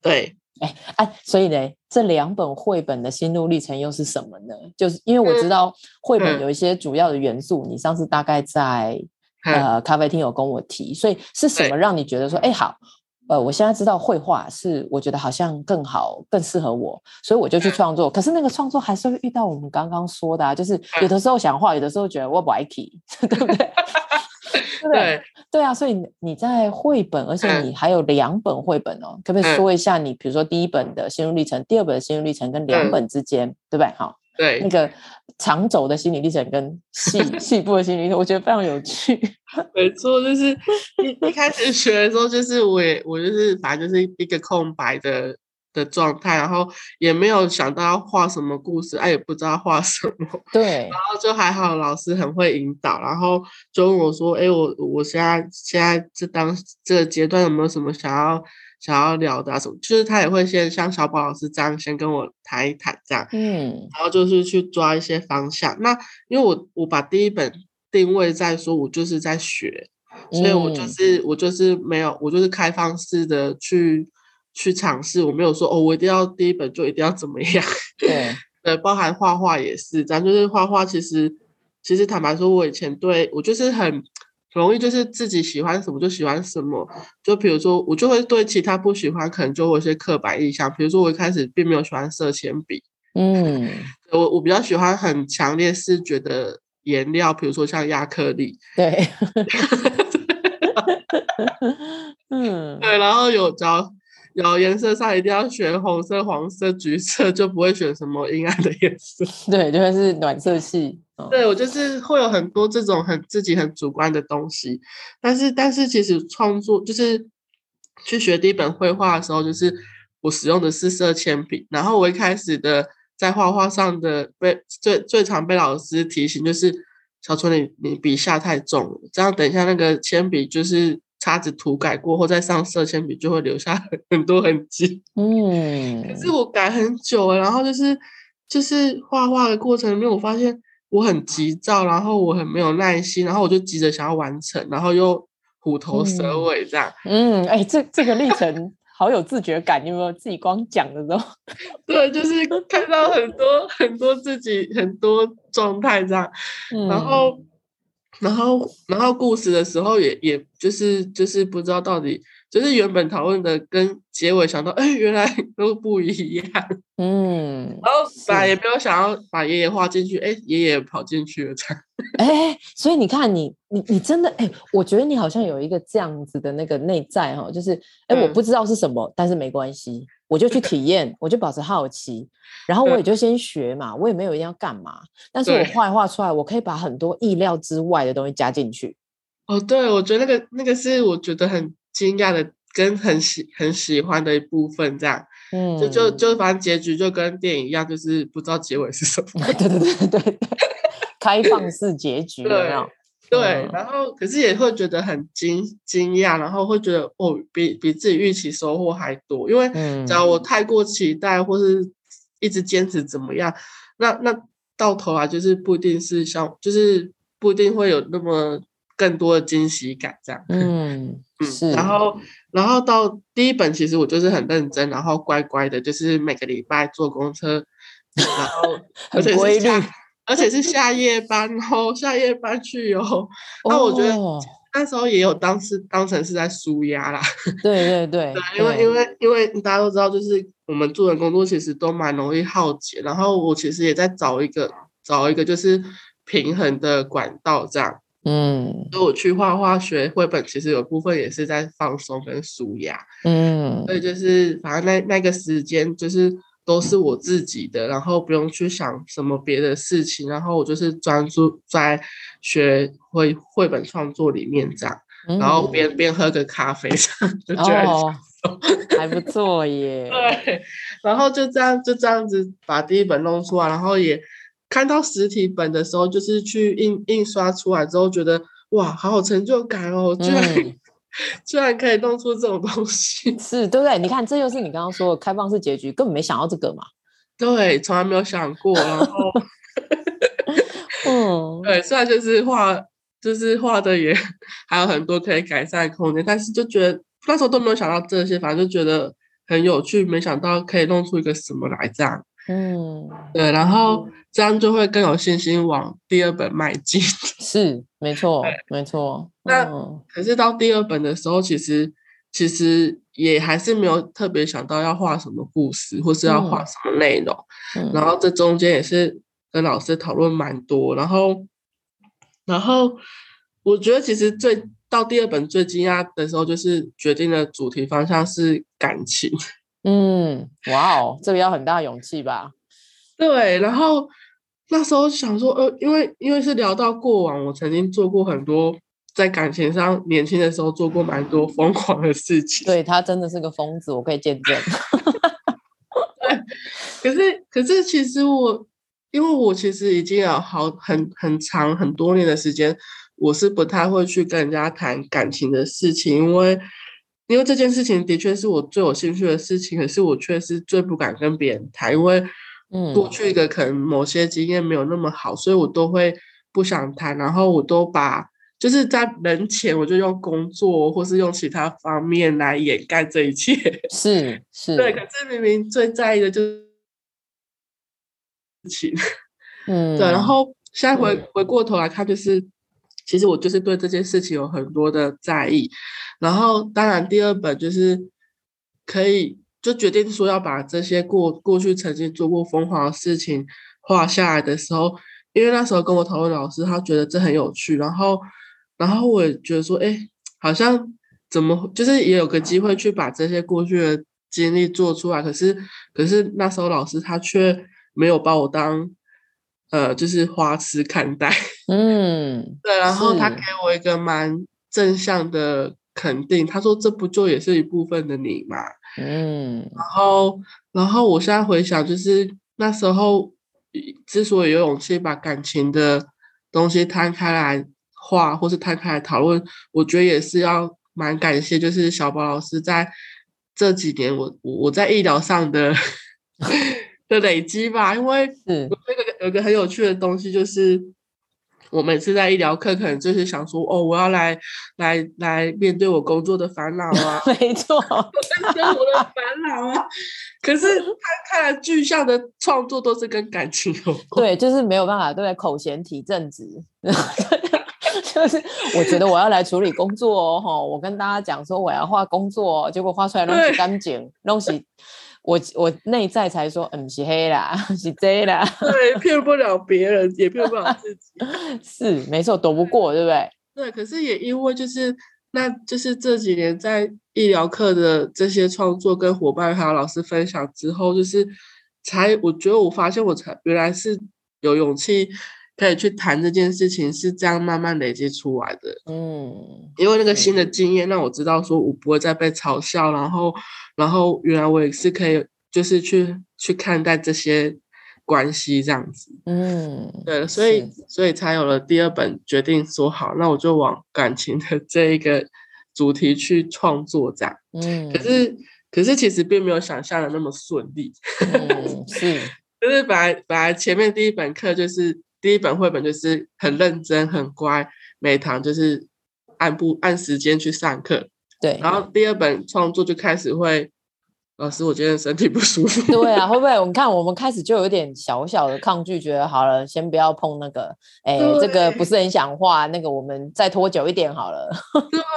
对，哎哎，所以呢，这两本绘本的心路历程又是什么呢？就是因为我知道绘本有一些主要的元素，嗯、你上次大概在。呃，咖啡厅有跟我提，所以是什么让你觉得说，哎，好，呃，我现在知道绘画是我觉得好像更好、更适合我，所以我就去创作。可是那个创作还是会遇到我们刚刚说的啊，就是有的时候想画，有的时候觉得我不爱提，(laughs) (laughs) 对不对？对对啊，所以你在绘本，而且你还有两本绘本哦，可不可以说一下你，比如说第一本的心路历程，第二本的心路历程跟两本之间，对不对？好。对，那个长轴的心理历程跟细细部的心理历程，我觉得非常有趣。(laughs) 没错，就是一一开始学的时候，就是我也我就是反正就是一个空白的的状态，然后也没有想到要画什么故事，哎，也不知道画什么。对，然后就还好，老师很会引导，然后就问我说：“哎，我我现在现在这当这个阶段有没有什么想要？”想要聊的啊什么，就是他也会先像小宝老师这样先跟我谈一谈这样，嗯，然后就是去抓一些方向。那因为我我把第一本定位在说，我就是在学，所以我就是、嗯、我就是没有，我就是开放式的去去尝试，我没有说哦，我一定要第一本就一定要怎么样，对，(laughs) 对，包含画画也是这样，就是画画其实其实坦白说，我以前对我就是很。容易就是自己喜欢什么就喜欢什么，就比如说我就会对其他不喜欢，可能就会有些刻板印象。比如说我一开始并没有喜欢色铅笔，嗯，我我比较喜欢很强烈视觉的颜料，比如说像亚克力，对 (laughs) (laughs) 嗯，对，然后有找。有颜色上一定要选红色、黄色、橘色，就不会选什么阴暗的颜色。(laughs) 对，就会是暖色系。哦、对，我就是会有很多这种很自己很主观的东西，但是但是其实创作就是去学第一本绘画的时候，就是我使用的是色铅笔，然后我一开始的在画画上的被最最常被老师提醒就是小春你你笔下太重了，这样等一下那个铅笔就是。擦子涂改过后再上色铅笔就会留下 (laughs) 很多痕迹。嗯，可是我改很久了，然后就是就是画画的过程里面，我发现我很急躁，然后我很没有耐心，然后我就急着想要完成，然后又虎头蛇尾这样。嗯，哎、嗯欸，这这个历程 (laughs) 好有自觉感，你有没有自己光讲的时候？对，就是看到很多很多自己很多状态这样，嗯、然后。然后，然后故事的时候也，也就是就是不知道到底，就是原本讨论的跟结尾想到，哎，原来 (laughs) 都不一样。嗯，然后本来也没有想要把爷爷画进去，哎，爷爷跑进去了，这样。(laughs) 哎，所以你看你，你你你真的，哎，我觉得你好像有一个这样子的那个内在哈，就是，哎，我不知道是什么，嗯、但是没关系。我就去体验，我就保持好奇，然后我也就先学嘛，我也没有一定要干嘛，但是我画一画出来，我可以把很多意料之外的东西加进去。哦，对，我觉得那个那个是我觉得很惊讶的，跟很喜很喜欢的一部分，这样，嗯，就就就反正结局就跟电影一样，就是不知道结尾是什么。(laughs) 对对对对对，开放式结局有没有？对，然后可是也会觉得很惊惊讶，然后会觉得哦，比比自己预期收获还多。因为只要我太过期待，或是一直坚持怎么样，那那到头来就是不一定是像，就是不一定会有那么更多的惊喜感这样。嗯嗯，是。然后然后到第一本，其实我就是很认真，然后乖乖的，就是每个礼拜坐公车，(laughs) 然后很规律。而且是下夜班然后，下夜班去哦。(laughs) 那我觉得那时候也有当是当成是在舒压啦。对 (laughs) 对对，对，因为因为因为大家都知道，就是我们做的工作其实都蛮容易耗竭。然后我其实也在找一个找一个就是平衡的管道，这样。嗯，所以我去画画学绘本，其实有部分也是在放松跟舒压。嗯，所以就是反正那那个时间就是。都是我自己的，然后不用去想什么别的事情，然后我就是专注在学绘绘本创作里面这样，嗯、然后边边喝个咖啡，就觉得、哦、(laughs) 还不错耶。对，然后就这样就这样子把第一本弄出来，然后也看到实体本的时候，就是去印印刷出来之后，觉得哇，好有成就感哦，居然、嗯。(laughs) 居然可以弄出这种东西，(laughs) 是对不对？你看，这就是你刚刚说的开放式结局，根本没想到这个嘛。对，从来没有想过。然后，(laughs) 嗯，对，虽然就是画，就是画的也还有很多可以改善的空间，但是就觉得那时候都没有想到这些，反正就觉得很有趣，没想到可以弄出一个什么来这样。嗯，对，然后这样就会更有信心往第二本迈进。(laughs) 是，没错，没错。那可是到第二本的时候，其实其实也还是没有特别想到要画什么故事，或是要画什么内容。嗯、然后这中间也是跟老师讨论蛮多。然后，然后我觉得其实最到第二本最惊讶的时候，就是决定的主题方向是感情。嗯，哇哦，这个要很大勇气吧？对。然后那时候想说，呃，因为因为是聊到过往，我曾经做过很多。在感情上，年轻的时候做过蛮多疯狂的事情。对，他真的是个疯子，我可以见证。(laughs) 对，可是可是其实我，因为我其实已经有好很很长很多年的时间，我是不太会去跟人家谈感情的事情，因为因为这件事情的确是我最有兴趣的事情，可是我却是最不敢跟别人谈，因为过去一个可能某些经验没有那么好，所以我都会不想谈，然后我都把。就是在人前，我就用工作或是用其他方面来掩盖这一切。(laughs) 是是，对。可是明明最在意的就是事情，嗯，(laughs) 对。然后现在回、嗯、回过头来看，就是其实我就是对这件事情有很多的在意。然后当然第二本就是可以就决定说要把这些过过去曾经做过疯狂的事情画下来的时候，因为那时候跟我讨论老师，他觉得这很有趣，然后。然后我也觉得说，哎，好像怎么就是也有个机会去把这些过去的经历做出来，可是可是那时候老师他却没有把我当呃就是花痴看待，(laughs) 嗯，对，然后他给我一个蛮正向的肯定，他说这不就也是一部分的你嘛，嗯，然后然后我现在回想，就是那时候之所以有勇气把感情的东西摊开来。画或是摊开来讨论，我觉得也是要蛮感谢，就是小宝老师在这几年我我在医疗上的 (laughs) 的累积吧。因为那个有个很有趣的东西，就是我每次在医疗课，可能就是想说，哦，我要来来来面对我工作的烦恼啊，(laughs) 没错，生活的烦恼啊。可是他看来具象的创作都是跟感情有关，对，就是没有办法，对，口嫌体正直。(laughs) 就是我觉得我要来处理工作哦，我跟大家讲说我要画工作，结果画出来东西干净，东西我我内在才说嗯是黑啦，(laughs) 是这啦，对，骗不了别人，也骗不了自己，(laughs) 是没错，躲不过，对不对？对，可是也因为就是那就是这几年在医疗课的这些创作跟伙伴还有老师分享之后，就是才我觉得我发现我才原来是有勇气。可以去谈这件事情，是这样慢慢累积出来的。嗯，因为那个新的经验让我知道，说我不会再被嘲笑，然后，然后原来我也是可以，就是去去看待这些关系这样子。嗯，对，所以所以才有了第二本，决定说好，那我就往感情的这一个主题去创作这样。嗯，可是可是其实并没有想象的那么顺利。嗯，是，(laughs) 就是本来本来前面第一本课就是。第一本绘本就是很认真、很乖，每堂就是按部按时间去上课。对，然后第二本创作就开始会，老师，我今天身体不舒服。对啊，(laughs) 会不会？我们看，我们开始就有点小小的抗拒，觉得好了，先不要碰那个，哎，这个不是很想画，那个我们再拖久一点好了。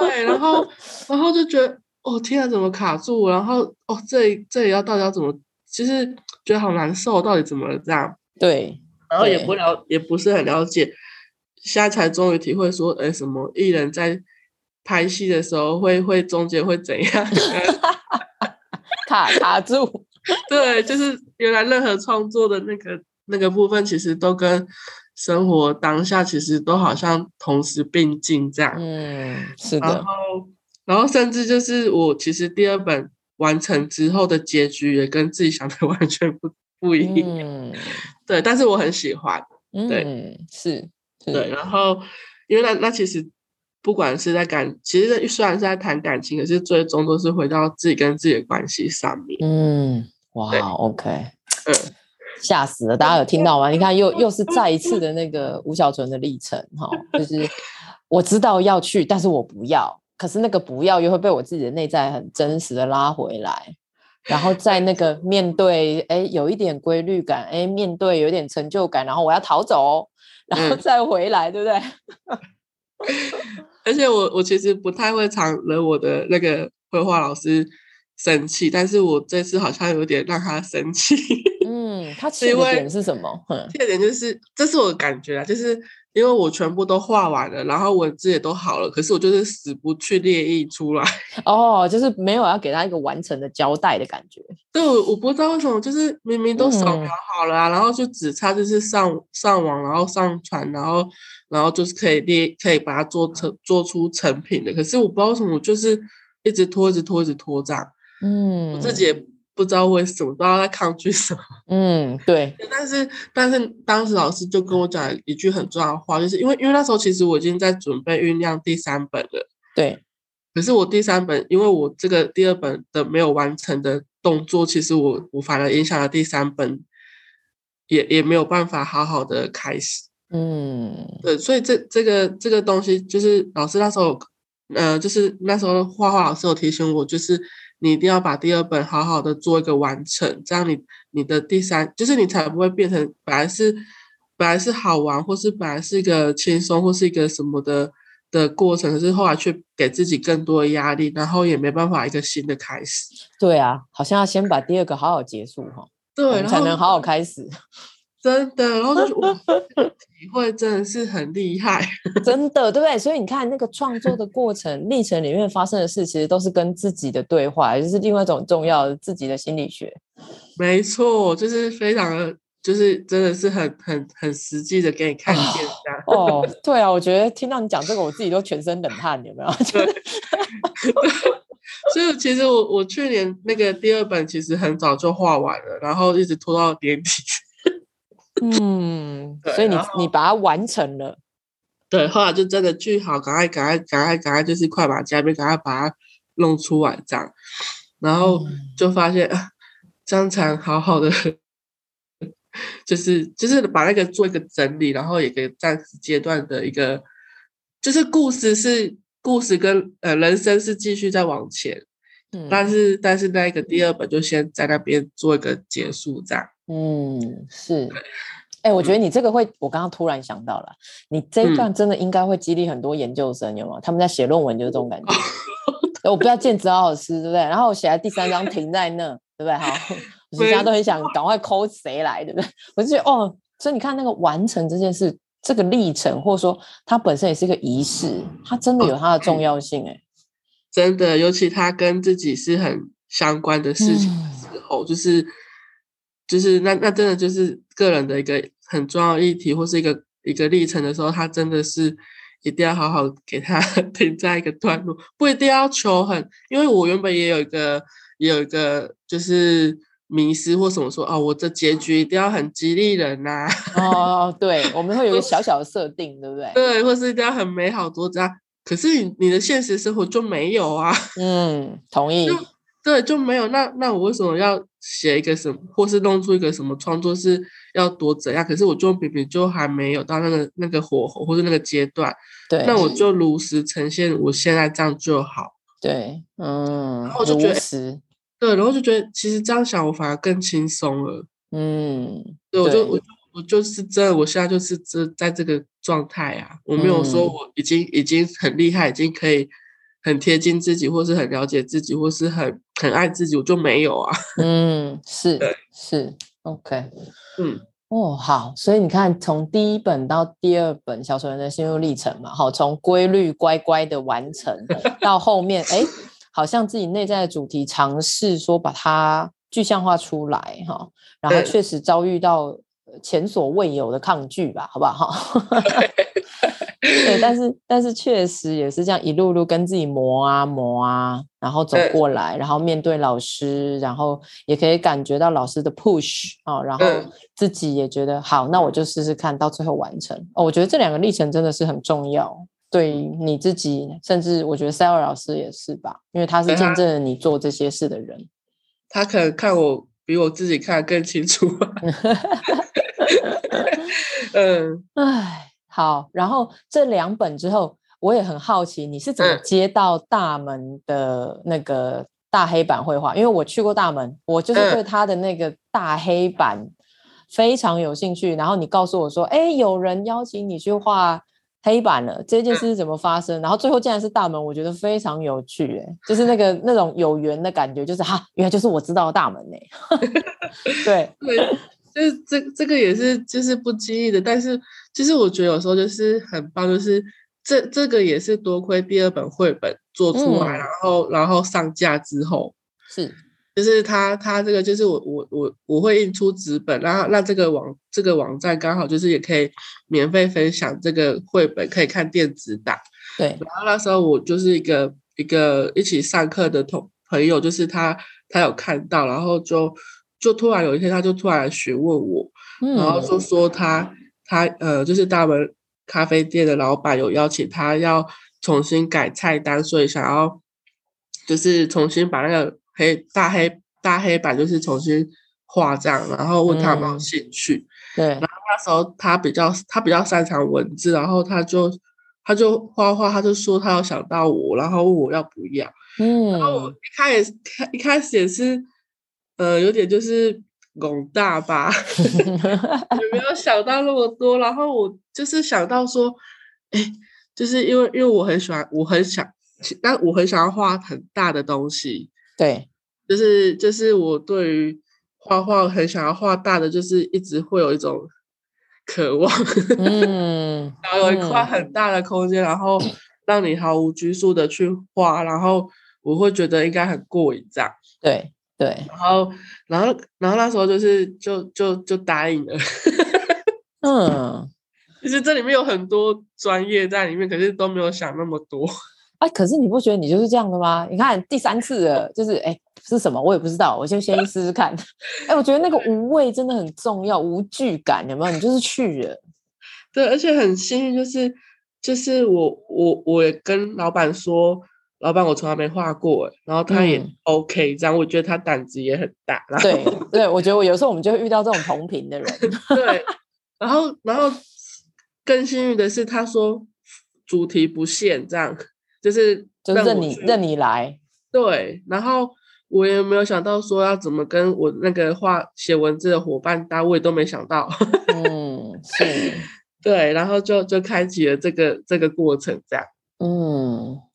对，然后，(laughs) 然后就觉得，哦，天啊，怎么卡住？然后，哦，这里这里要到底要怎么？其实觉得好难受，到底怎么了这样？对。然后也不了，也不是很了解，现在才终于体会说，哎，什么艺人在拍戏的时候会会中间会怎样 (laughs) 卡卡住？对，就是原来任何创作的那个那个部分，其实都跟生活当下其实都好像同时并进这样。嗯，是的。然后，然后甚至就是我其实第二本完成之后的结局也跟自己想的 (laughs) 完全不。不一定，嗯、对，但是我很喜欢，对，嗯、是，是，对，然后因为那那其实不管是在感，其实虽然是在谈感情，可是最终都是回到自己跟自己的关系上面。嗯，哇，OK，(laughs) 嗯，吓死了，大家有听到吗？你看，又又是再一次的那个吴小纯的历程，哈，就是 (laughs) 我知道要去，但是我不要，可是那个不要又会被我自己的内在很真实的拉回来。然后在那个面对，哎，有一点规律感，哎，面对有点成就感，然后我要逃走，然后再回来，嗯、对不对？(laughs) 而且我我其实不太会常惹我的那个绘画老师生气，但是我这次好像有点让他生气。嗯，他 (laughs) 气的点是什么？气的点就是，这是我的感觉啊，就是。因为我全部都画完了，然后文字也都好了，可是我就是死不去列印出来。(laughs) 哦，就是没有要给他一个完成的交代的感觉。对，我不知道为什么，就是明明都扫描好了啊，嗯、然后就只差就是上上网，然后上传，然后然后就是可以列，可以把它做成做出成品的。可是我不知道为什么，就是一直拖，一直拖，一直拖这样。嗯，我自己也。不知道为什么，不知道在抗拒什么。嗯，对。但是，但是当时老师就跟我讲一句很重要的话，就是因为，因为那时候其实我已经在准备酝酿第三本了。对。可是我第三本，因为我这个第二本的没有完成的动作，其实我我反而影响了第三本，也也没有办法好好的开始。嗯。对，所以这这个这个东西，就是老师那时候，呃，就是那时候画画老师有提醒我，就是。你一定要把第二本好好的做一个完成，这样你你的第三就是你才不会变成本来是本来是好玩，或是本来是一个轻松或是一个什么的的过程，可是后来却给自己更多的压力，然后也没办法一个新的开始。对啊，好像要先把第二个好好结束哈，对，才能好好开始。真的，然后就我 (laughs) 体会真的是很厉害，(laughs) 真的，对不对？所以你看那个创作的过程历程里面发生的事，其实都是跟自己的对话，也就是另外一种重要的自己的心理学。没错，就是非常的，就是真的是很很很实际的给你看见这样。哦，对啊，我觉得听到你讲这个，我自己都全身冷汗，有没有？(laughs) 对。所以其实我我去年那个第二本其实很早就画完了，然后一直拖到年底。(laughs) 嗯，所以你你把它完成了，对，后来就真的句好，赶快赶快赶快赶快，就是快把加边赶快把它弄出来这样，然后就发现这样才好好的，就是就是把那个做一个整理，然后也给暂时阶段的一个，就是故事是故事跟呃人生是继续在往前，嗯，但。是但是那个第二本就先在那边做一个结束这样。嗯，是，哎、欸，我觉得你这个会，我刚刚突然想到了，你这一段真的应该会激励很多研究生，有吗？他们在写论文就是这种感觉。(laughs) 我不要见指导老师，对不对？然后我写在第三章停在那，对不对？好，(laughs) 大家都很想赶快 call 谁来，对不对？(laughs) 我就觉得哦，所以你看那个完成这件事，这个历程，或者说它本身也是一个仪式，它真的有它的重要性，哎，真的，尤其它跟自己是很相关的事情的时候，嗯、就是。就是那那真的就是个人的一个很重要议题，或是一个一个历程的时候，他真的是一定要好好给他 (laughs) 停在一个段落，不一定要求很，因为我原本也有一个也有一个就是迷失或什么说哦，我的结局一定要很激励人呐、啊。哦，对，(laughs) 我们会有一个小小的设定，对不对？对，或是一定要很美好多这样，可是你你的现实生活就没有啊。嗯，同意。(laughs) 对，就没有那那我为什么要写一个什么，或是弄出一个什么创作是要多怎样？可是我就明明就还没有到那个那个火候或是那个阶段，对，那我就如实呈现我现在这样就好。对，嗯，然后我就觉得，实对，然后就觉得其实这样想我反而更轻松了。嗯，对，我就我我就是真的，我现在就是这在这个状态啊，我没有说我已经、嗯、已经很厉害，已经可以。很贴近自己，或是很了解自己，或是很很爱自己，我就没有啊。(laughs) 嗯，是是，OK，嗯，哦，好，所以你看，从第一本到第二本《小丑人的心路历程》嘛，好，从规律乖乖的完成到后面，哎，好像自己内在的主题尝试说把它具象化出来，哈，然后确实遭遇到前所未有的抗拒吧，好不好？(laughs) 哈。对，但 (laughs) 是但是确实也是这样一路路跟自己磨啊磨啊，然后走过来，然后面对老师，然后也可以感觉到老师的 push 啊、哦，然后自己也觉得好，那我就试试看到最后完成。哦，我觉得这两个历程真的是很重要，对你自己，甚至我觉得 Sarah 老师也是吧，因为他是见证了你做这些事的人，他可能看我比我自己看得更清楚。(laughs) 嗯，唉。好，然后这两本之后，我也很好奇你是怎么接到大门的那个大黑板绘画？因为我去过大门，我就是对他的那个大黑板非常有兴趣。然后你告诉我说，哎，有人邀请你去画黑板了，这件事是怎么发生？嗯、然后最后竟然是大门，我觉得非常有趣，哎，就是那个那种有缘的感觉，就是哈，原来就是我知道的大门，哎，(laughs) 对对，就是这这个也是就是不经意的，但是其实我觉得有时候就是很棒，就是这这个也是多亏第二本绘本做出来，嗯、然后然后上架之后是。就是他，他这个就是我，我，我，我会印出纸本，然后那这个网，这个网站刚好就是也可以免费分享这个绘本，可以看电子档。对。然后那时候我就是一个一个一起上课的同朋友，就是他，他有看到，然后就就突然有一天，他就突然询问我，嗯、然后就说他他呃，就是大门咖啡店的老板有邀请他要重新改菜单，所以想要就是重新把那个。黑大黑大黑板就是重新画这样，然后问他有没有兴趣。嗯、对，然后那时候他比较他比较擅长文字，然后他就他就画画，他就说他有想到我，然后问我要不要。嗯，然后我一开始一开始也是，呃，有点就是懵大吧，有没有想到那么多？然后我就是想到说，哎，就是因为因为我很喜欢，我很想，但我很想要画很大的东西。对，就是就是我对于画画很想要画大的，就是一直会有一种渴望，嗯，(laughs) 然后有一块很大的空间，嗯、然后让你毫无拘束的去画，然后我会觉得应该很过瘾，这样。对对，然后然后然后那时候就是就就就答应了，(laughs) 嗯，其实这里面有很多专业在里面，可是都没有想那么多。哎，(laughs) 可是你不觉得你就是这样的吗？你看第三次了，就是哎，是什么？我也不知道，我就先试试看。(laughs) 哎，我觉得那个无畏真的很重要，无惧感有没有？你就是去了。对，而且很幸运，就是就是我我我也跟老板说，老板我从来没画过，然后他也 OK，、嗯、这样我觉得他胆子也很大。然后对对，我觉得我有时候我们就会遇到这种同频的人。(laughs) 对，然后然后更幸运的是，他说主题不限这样。就是就任你任你来，对，然后我也没有想到说要怎么跟我那个画写文字的伙伴搭，我也都没想到。嗯，是，(laughs) 对，然后就就开启了这个这个过程，这样。嗯，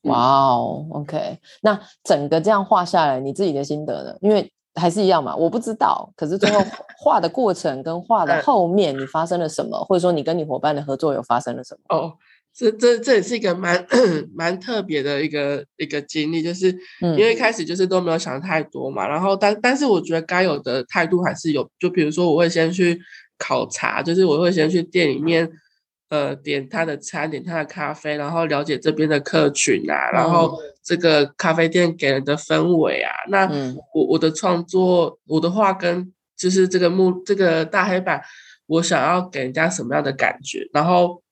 哇哦，OK，那整个这样画下来，你自己的心得呢？因为还是一样嘛，我不知道，可是最后 (laughs) 画的过程跟画的后面，你发生了什么？或者说你跟你伙伴的合作有发生了什么？哦。这这这也是一个蛮 (clears throat) 蛮特别的一个一个经历，就是因为一开始就是都没有想太多嘛，嗯、然后但但是我觉得该有的态度还是有，就比如说我会先去考察，就是我会先去店里面，呃，点他的餐，点他的咖啡，然后了解这边的客群啊，然后这个咖啡店给人的氛围啊，那我我的创作，我的画跟就是这个木这个大黑板，我想要给人家什么样的感觉，然后。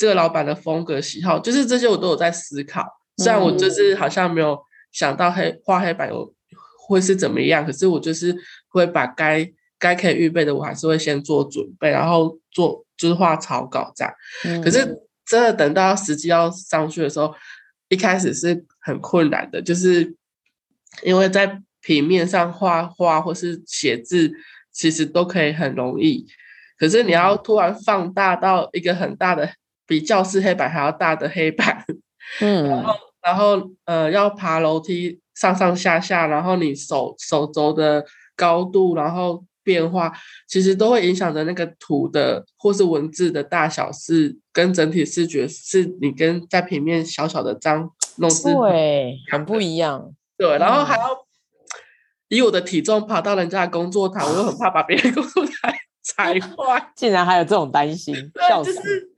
这个老板的风格喜好，就是这些我都有在思考。虽然我就是好像没有想到黑画黑板有会是怎么样，可是我就是会把该该可以预备的，我还是会先做准备，然后做就是画草稿这样。嗯、可是真的等到实际要上去的时候，一开始是很困难的，就是因为在平面上画画或是写字，其实都可以很容易，可是你要突然放大到一个很大的。比教室黑板还要大的黑板，(laughs) 嗯，然后然后呃要爬楼梯上上下下，然后你手手肘的高度，然后变化，其实都会影响着那个图的或是文字的大小，是跟整体视觉是你跟在平面小小的张弄是对，很不一样，对，然后还要以我的体重爬到人家的工作台，我又很怕把别人 (laughs) 工作台。踩坏，(laughs) 竟然还有这种担心，对，就是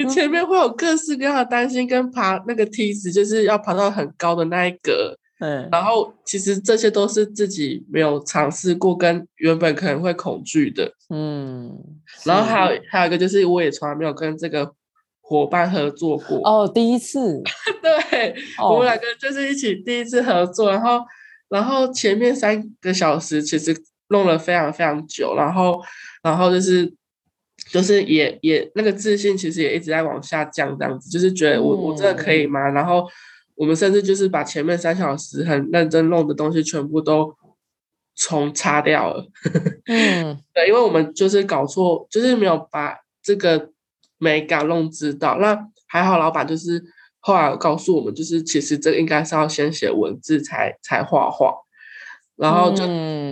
你前面会有各式各样的担心，跟爬那个梯子，就是要爬到很高的那一格，嗯，然后其实这些都是自己没有尝试过，跟原本可能会恐惧的，嗯，然后还有还有一个就是，我也从来没有跟这个伙伴合作过，哦，第一次，(laughs) 对，哦、我们两个就是一起第一次合作，然后然后前面三个小时其实弄了非常非常久，然后。然后就是，就是也也那个自信其实也一直在往下降，这样子，就是觉得我我真的可以吗？然后我们甚至就是把前面三小时很认真弄的东西全部都重擦掉了。(laughs) 嗯，对，因为我们就是搞错，就是没有把这个美感弄知道。那还好老板就是后来告诉我们，就是其实这应该是要先写文字才才画画，然后就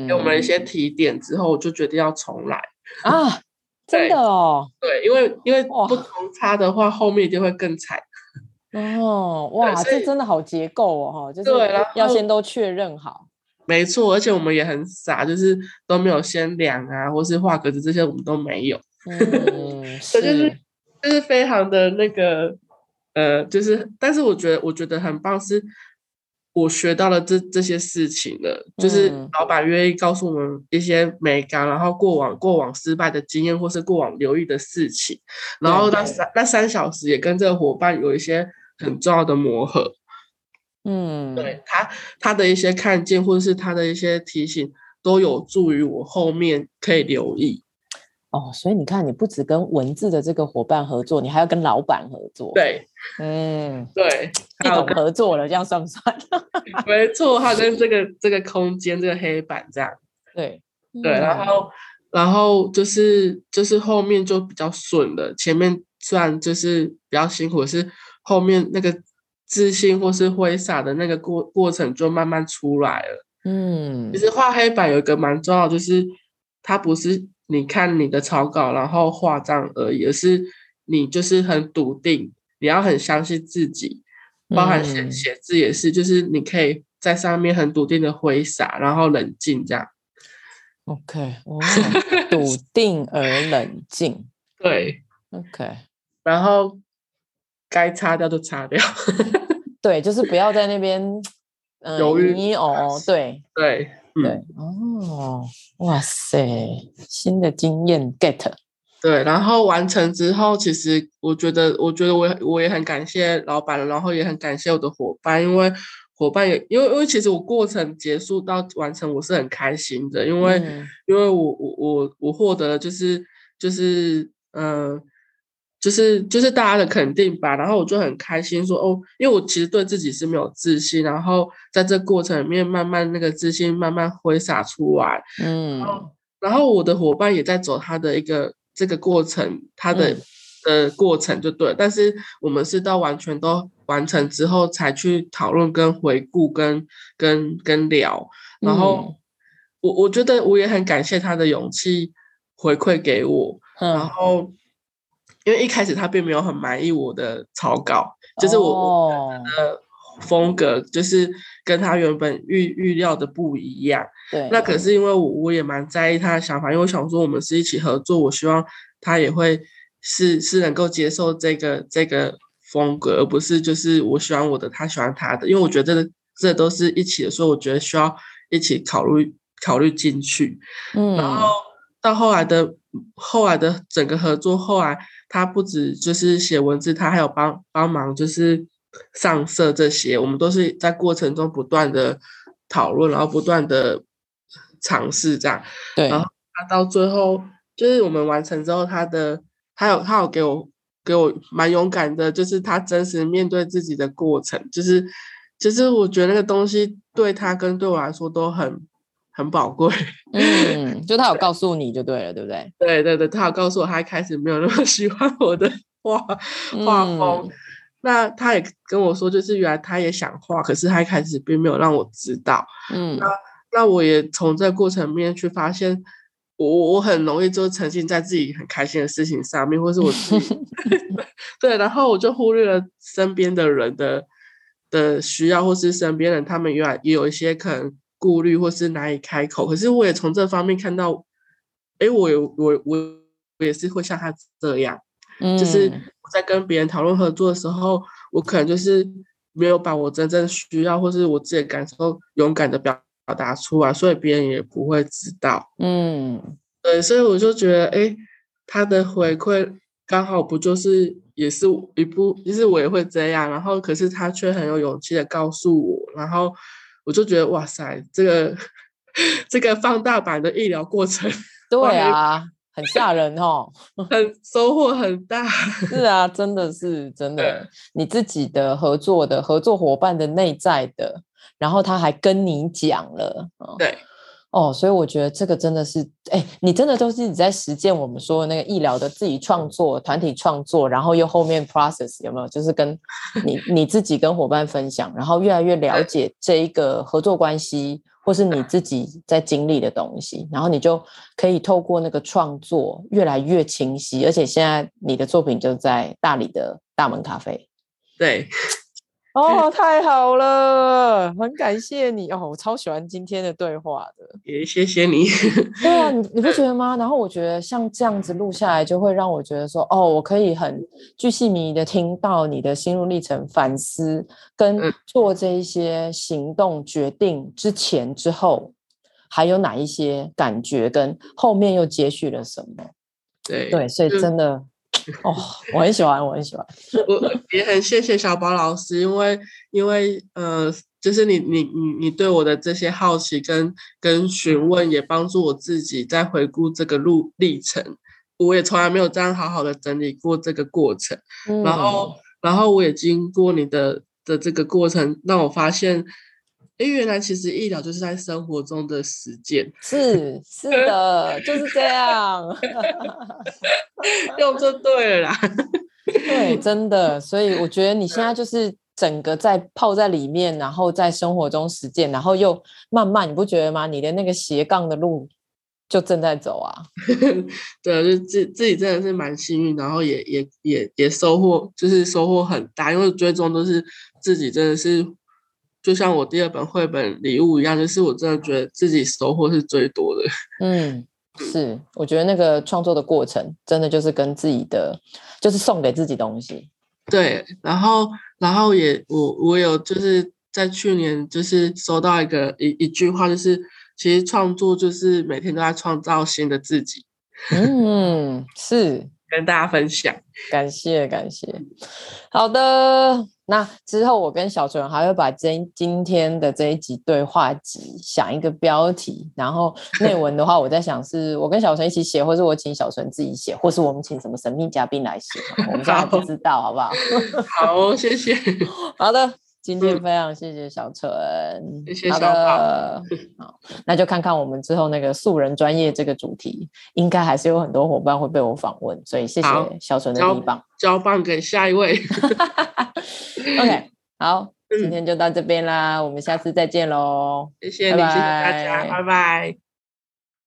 给我们一些提点之后，就决定要重来啊，真的哦，对，因为因为不重擦的话，后面一定会更惨。哦，哇，这真的好结构哦，就是要先都确认好。没错，而且我们也很傻，就是都没有先量啊，或是画格子这些，我们都没有。嗯，(laughs) 是，就是就是非常的那个，呃，就是，但是我觉得我觉得很棒，是我学到了这这些事情了，就是老板愿意告诉我们一些美感，然后过往过往失败的经验，或是过往留意的事情，然后那三那三小时也跟这个伙伴有一些很重要的磨合。嗯，对他他的一些看见，或者是他的一些提醒，都有助于我后面可以留意。哦，所以你看，你不只跟文字的这个伙伴合作，你还要跟老板合作。对，嗯，对，一种合作了，这样算不算？(laughs) 没错，他跟这个这个空间这个黑板这样。对，对，然后然后就是就是后面就比较顺了，前面虽然就是比较辛苦，是后面那个。自信或是挥洒的那个过过程就慢慢出来了。嗯，其实画黑板有一个蛮重要，就是它不是你看你的草稿然后画这样而已，而是你就是很笃定，你要很相信自己，包含写写字也是，就是你可以在上面很笃定的挥洒，然后冷静这样。OK，哇，笃 (laughs) 定而冷静。对，OK，然后。该擦掉就擦掉，(laughs) 对，就是不要在那边犹豫哦，对对对哦，哇塞，新的经验 get，对，然后完成之后，其实我觉得，我觉得我我也很感谢老板，然后也很感谢我的伙伴，因为伙伴也因为因为其实我过程结束到完成，我是很开心的，因为、嗯、因为我我我我获得了就是就是嗯。呃就是就是大家的肯定吧，然后我就很开心说哦，因为我其实对自己是没有自信，然后在这过程里面慢慢那个自信慢慢挥洒出来，嗯，然后，然后我的伙伴也在走他的一个这个过程，他的、嗯、的过程就对，但是我们是到完全都完成之后才去讨论跟回顾跟跟跟聊，然后、嗯、我我觉得我也很感谢他的勇气回馈给我，嗯、然后。因为一开始他并没有很满意我的草稿，就是我的风格，就是跟他原本预预料的不一样。对，那可是因为我我也蛮在意他的想法，因为我想说我们是一起合作，我希望他也会是是能够接受这个这个风格，而不是就是我喜欢我的，他喜欢他的。因为我觉得这这都是一起的，所以我觉得需要一起考虑考虑进去。嗯，然后到后来的后来的整个合作，后来。他不止就是写文字，他还有帮帮忙，就是上色这些，我们都是在过程中不断的讨论，然后不断的尝试这样。对。然后他到最后，就是我们完成之后，他的他有他有给我给我蛮勇敢的，就是他真实面对自己的过程，就是就是我觉得那个东西对他跟对我来说都很。很宝贵，(laughs) 嗯，就他有告诉你就对了，对不对？对对对，他有告诉我，他一开始没有那么 (laughs) 喜欢我的画画风，嗯，那他也跟我说，就是原来他也想画，可是他一开始并没有让我知道，嗯，那那我也从这过程里面去发现，我我很容易就沉浸在自己很开心的事情上面，或是我自己。(laughs) 对，然后我就忽略了身边的人的的需要，或是身边人他们原来也有一些可能。顾虑或是难以开口，可是我也从这方面看到，哎，我有我我我也是会像他这样，嗯，就是我在跟别人讨论合作的时候，我可能就是没有把我真正需要或是我自己的感受勇敢的表表达出来，所以别人也不会知道，嗯，对，所以我就觉得，哎，他的回馈刚好不就是也是一部，就是我也会这样，然后可是他却很有勇气的告诉我，然后。我就觉得哇塞，这个 (laughs) 这个放大版的医疗过程，(laughs) 对啊，很吓人哦，(laughs) 很收获很大。是啊，真的是真的，你自己的合作的合作伙伴的内在的，然后他还跟你讲了，对，哦，所以我觉得这个真的是，哎，你真的都是你在实践我们说的那个医疗的自己创作、团体创作，然后又后面 process 有没有？就是跟你你自己跟伙伴分享，然后越来越了解这一个合作关系，或是你自己在经历的东西，然后你就可以透过那个创作越来越清晰。而且现在你的作品就在大理的大门咖啡，对。哦，(laughs) 太好了，很感谢你哦，我超喜欢今天的对话的，也谢谢你。(laughs) 对啊，你你不觉得吗？然后我觉得像这样子录下来，就会让我觉得说，哦，我可以很巨细靡遗的听到你的心路历程、反思跟做这一些行动决定之前、之后，还有哪一些感觉，跟后面又接续了什么？对对，所以真的。哦，我很喜欢，我很喜欢。我也很谢谢小宝老师，因为因为呃，就是你你你你对我的这些好奇跟跟询问，也帮助我自己在回顾这个路历程。我也从来没有这样好好的整理过这个过程，嗯、然后然后我也经过你的的这个过程，让我发现。哎，原来其实医疗就是在生活中的实践，是是的，就是这样，(laughs) 用就对了啦。对，真的，所以我觉得你现在就是整个在泡在里面，然后在生活中实践，然后又慢慢，你不觉得吗？你的那个斜杠的路就正在走啊。(laughs) 对，就自自己真的是蛮幸运，然后也也也也收获，就是收获很大，因为最终都是自己真的是。就像我第二本绘本礼物一样，就是我真的觉得自己收获是最多的。(laughs) 嗯，是，我觉得那个创作的过程，真的就是跟自己的，就是送给自己东西。对，然后，然后也我我有就是在去年就是收到一个一一句话，就是其实创作就是每天都在创造新的自己。嗯，是跟大家分享，感谢感谢。好的。那之后，我跟小纯还会把今今天的这一集对话集想一个标题，然后 (laughs) 内文的话，我在想是我跟小纯一起写，或是我请小纯自己写，或是我们请什么神秘嘉宾来写，我们现在不知道，好不好？(laughs) 好，谢谢。好的。今天非常谢谢小纯，谢谢小宝。好，那就看看我们之后那个素人专业这个主题，应该还是有很多伙伴会被我访问，所以谢谢小陈的地方。交棒给下一位。(laughs) OK，好，今天就到这边啦，我们下次再见喽。谢谢你，拜拜谢谢大家，拜拜。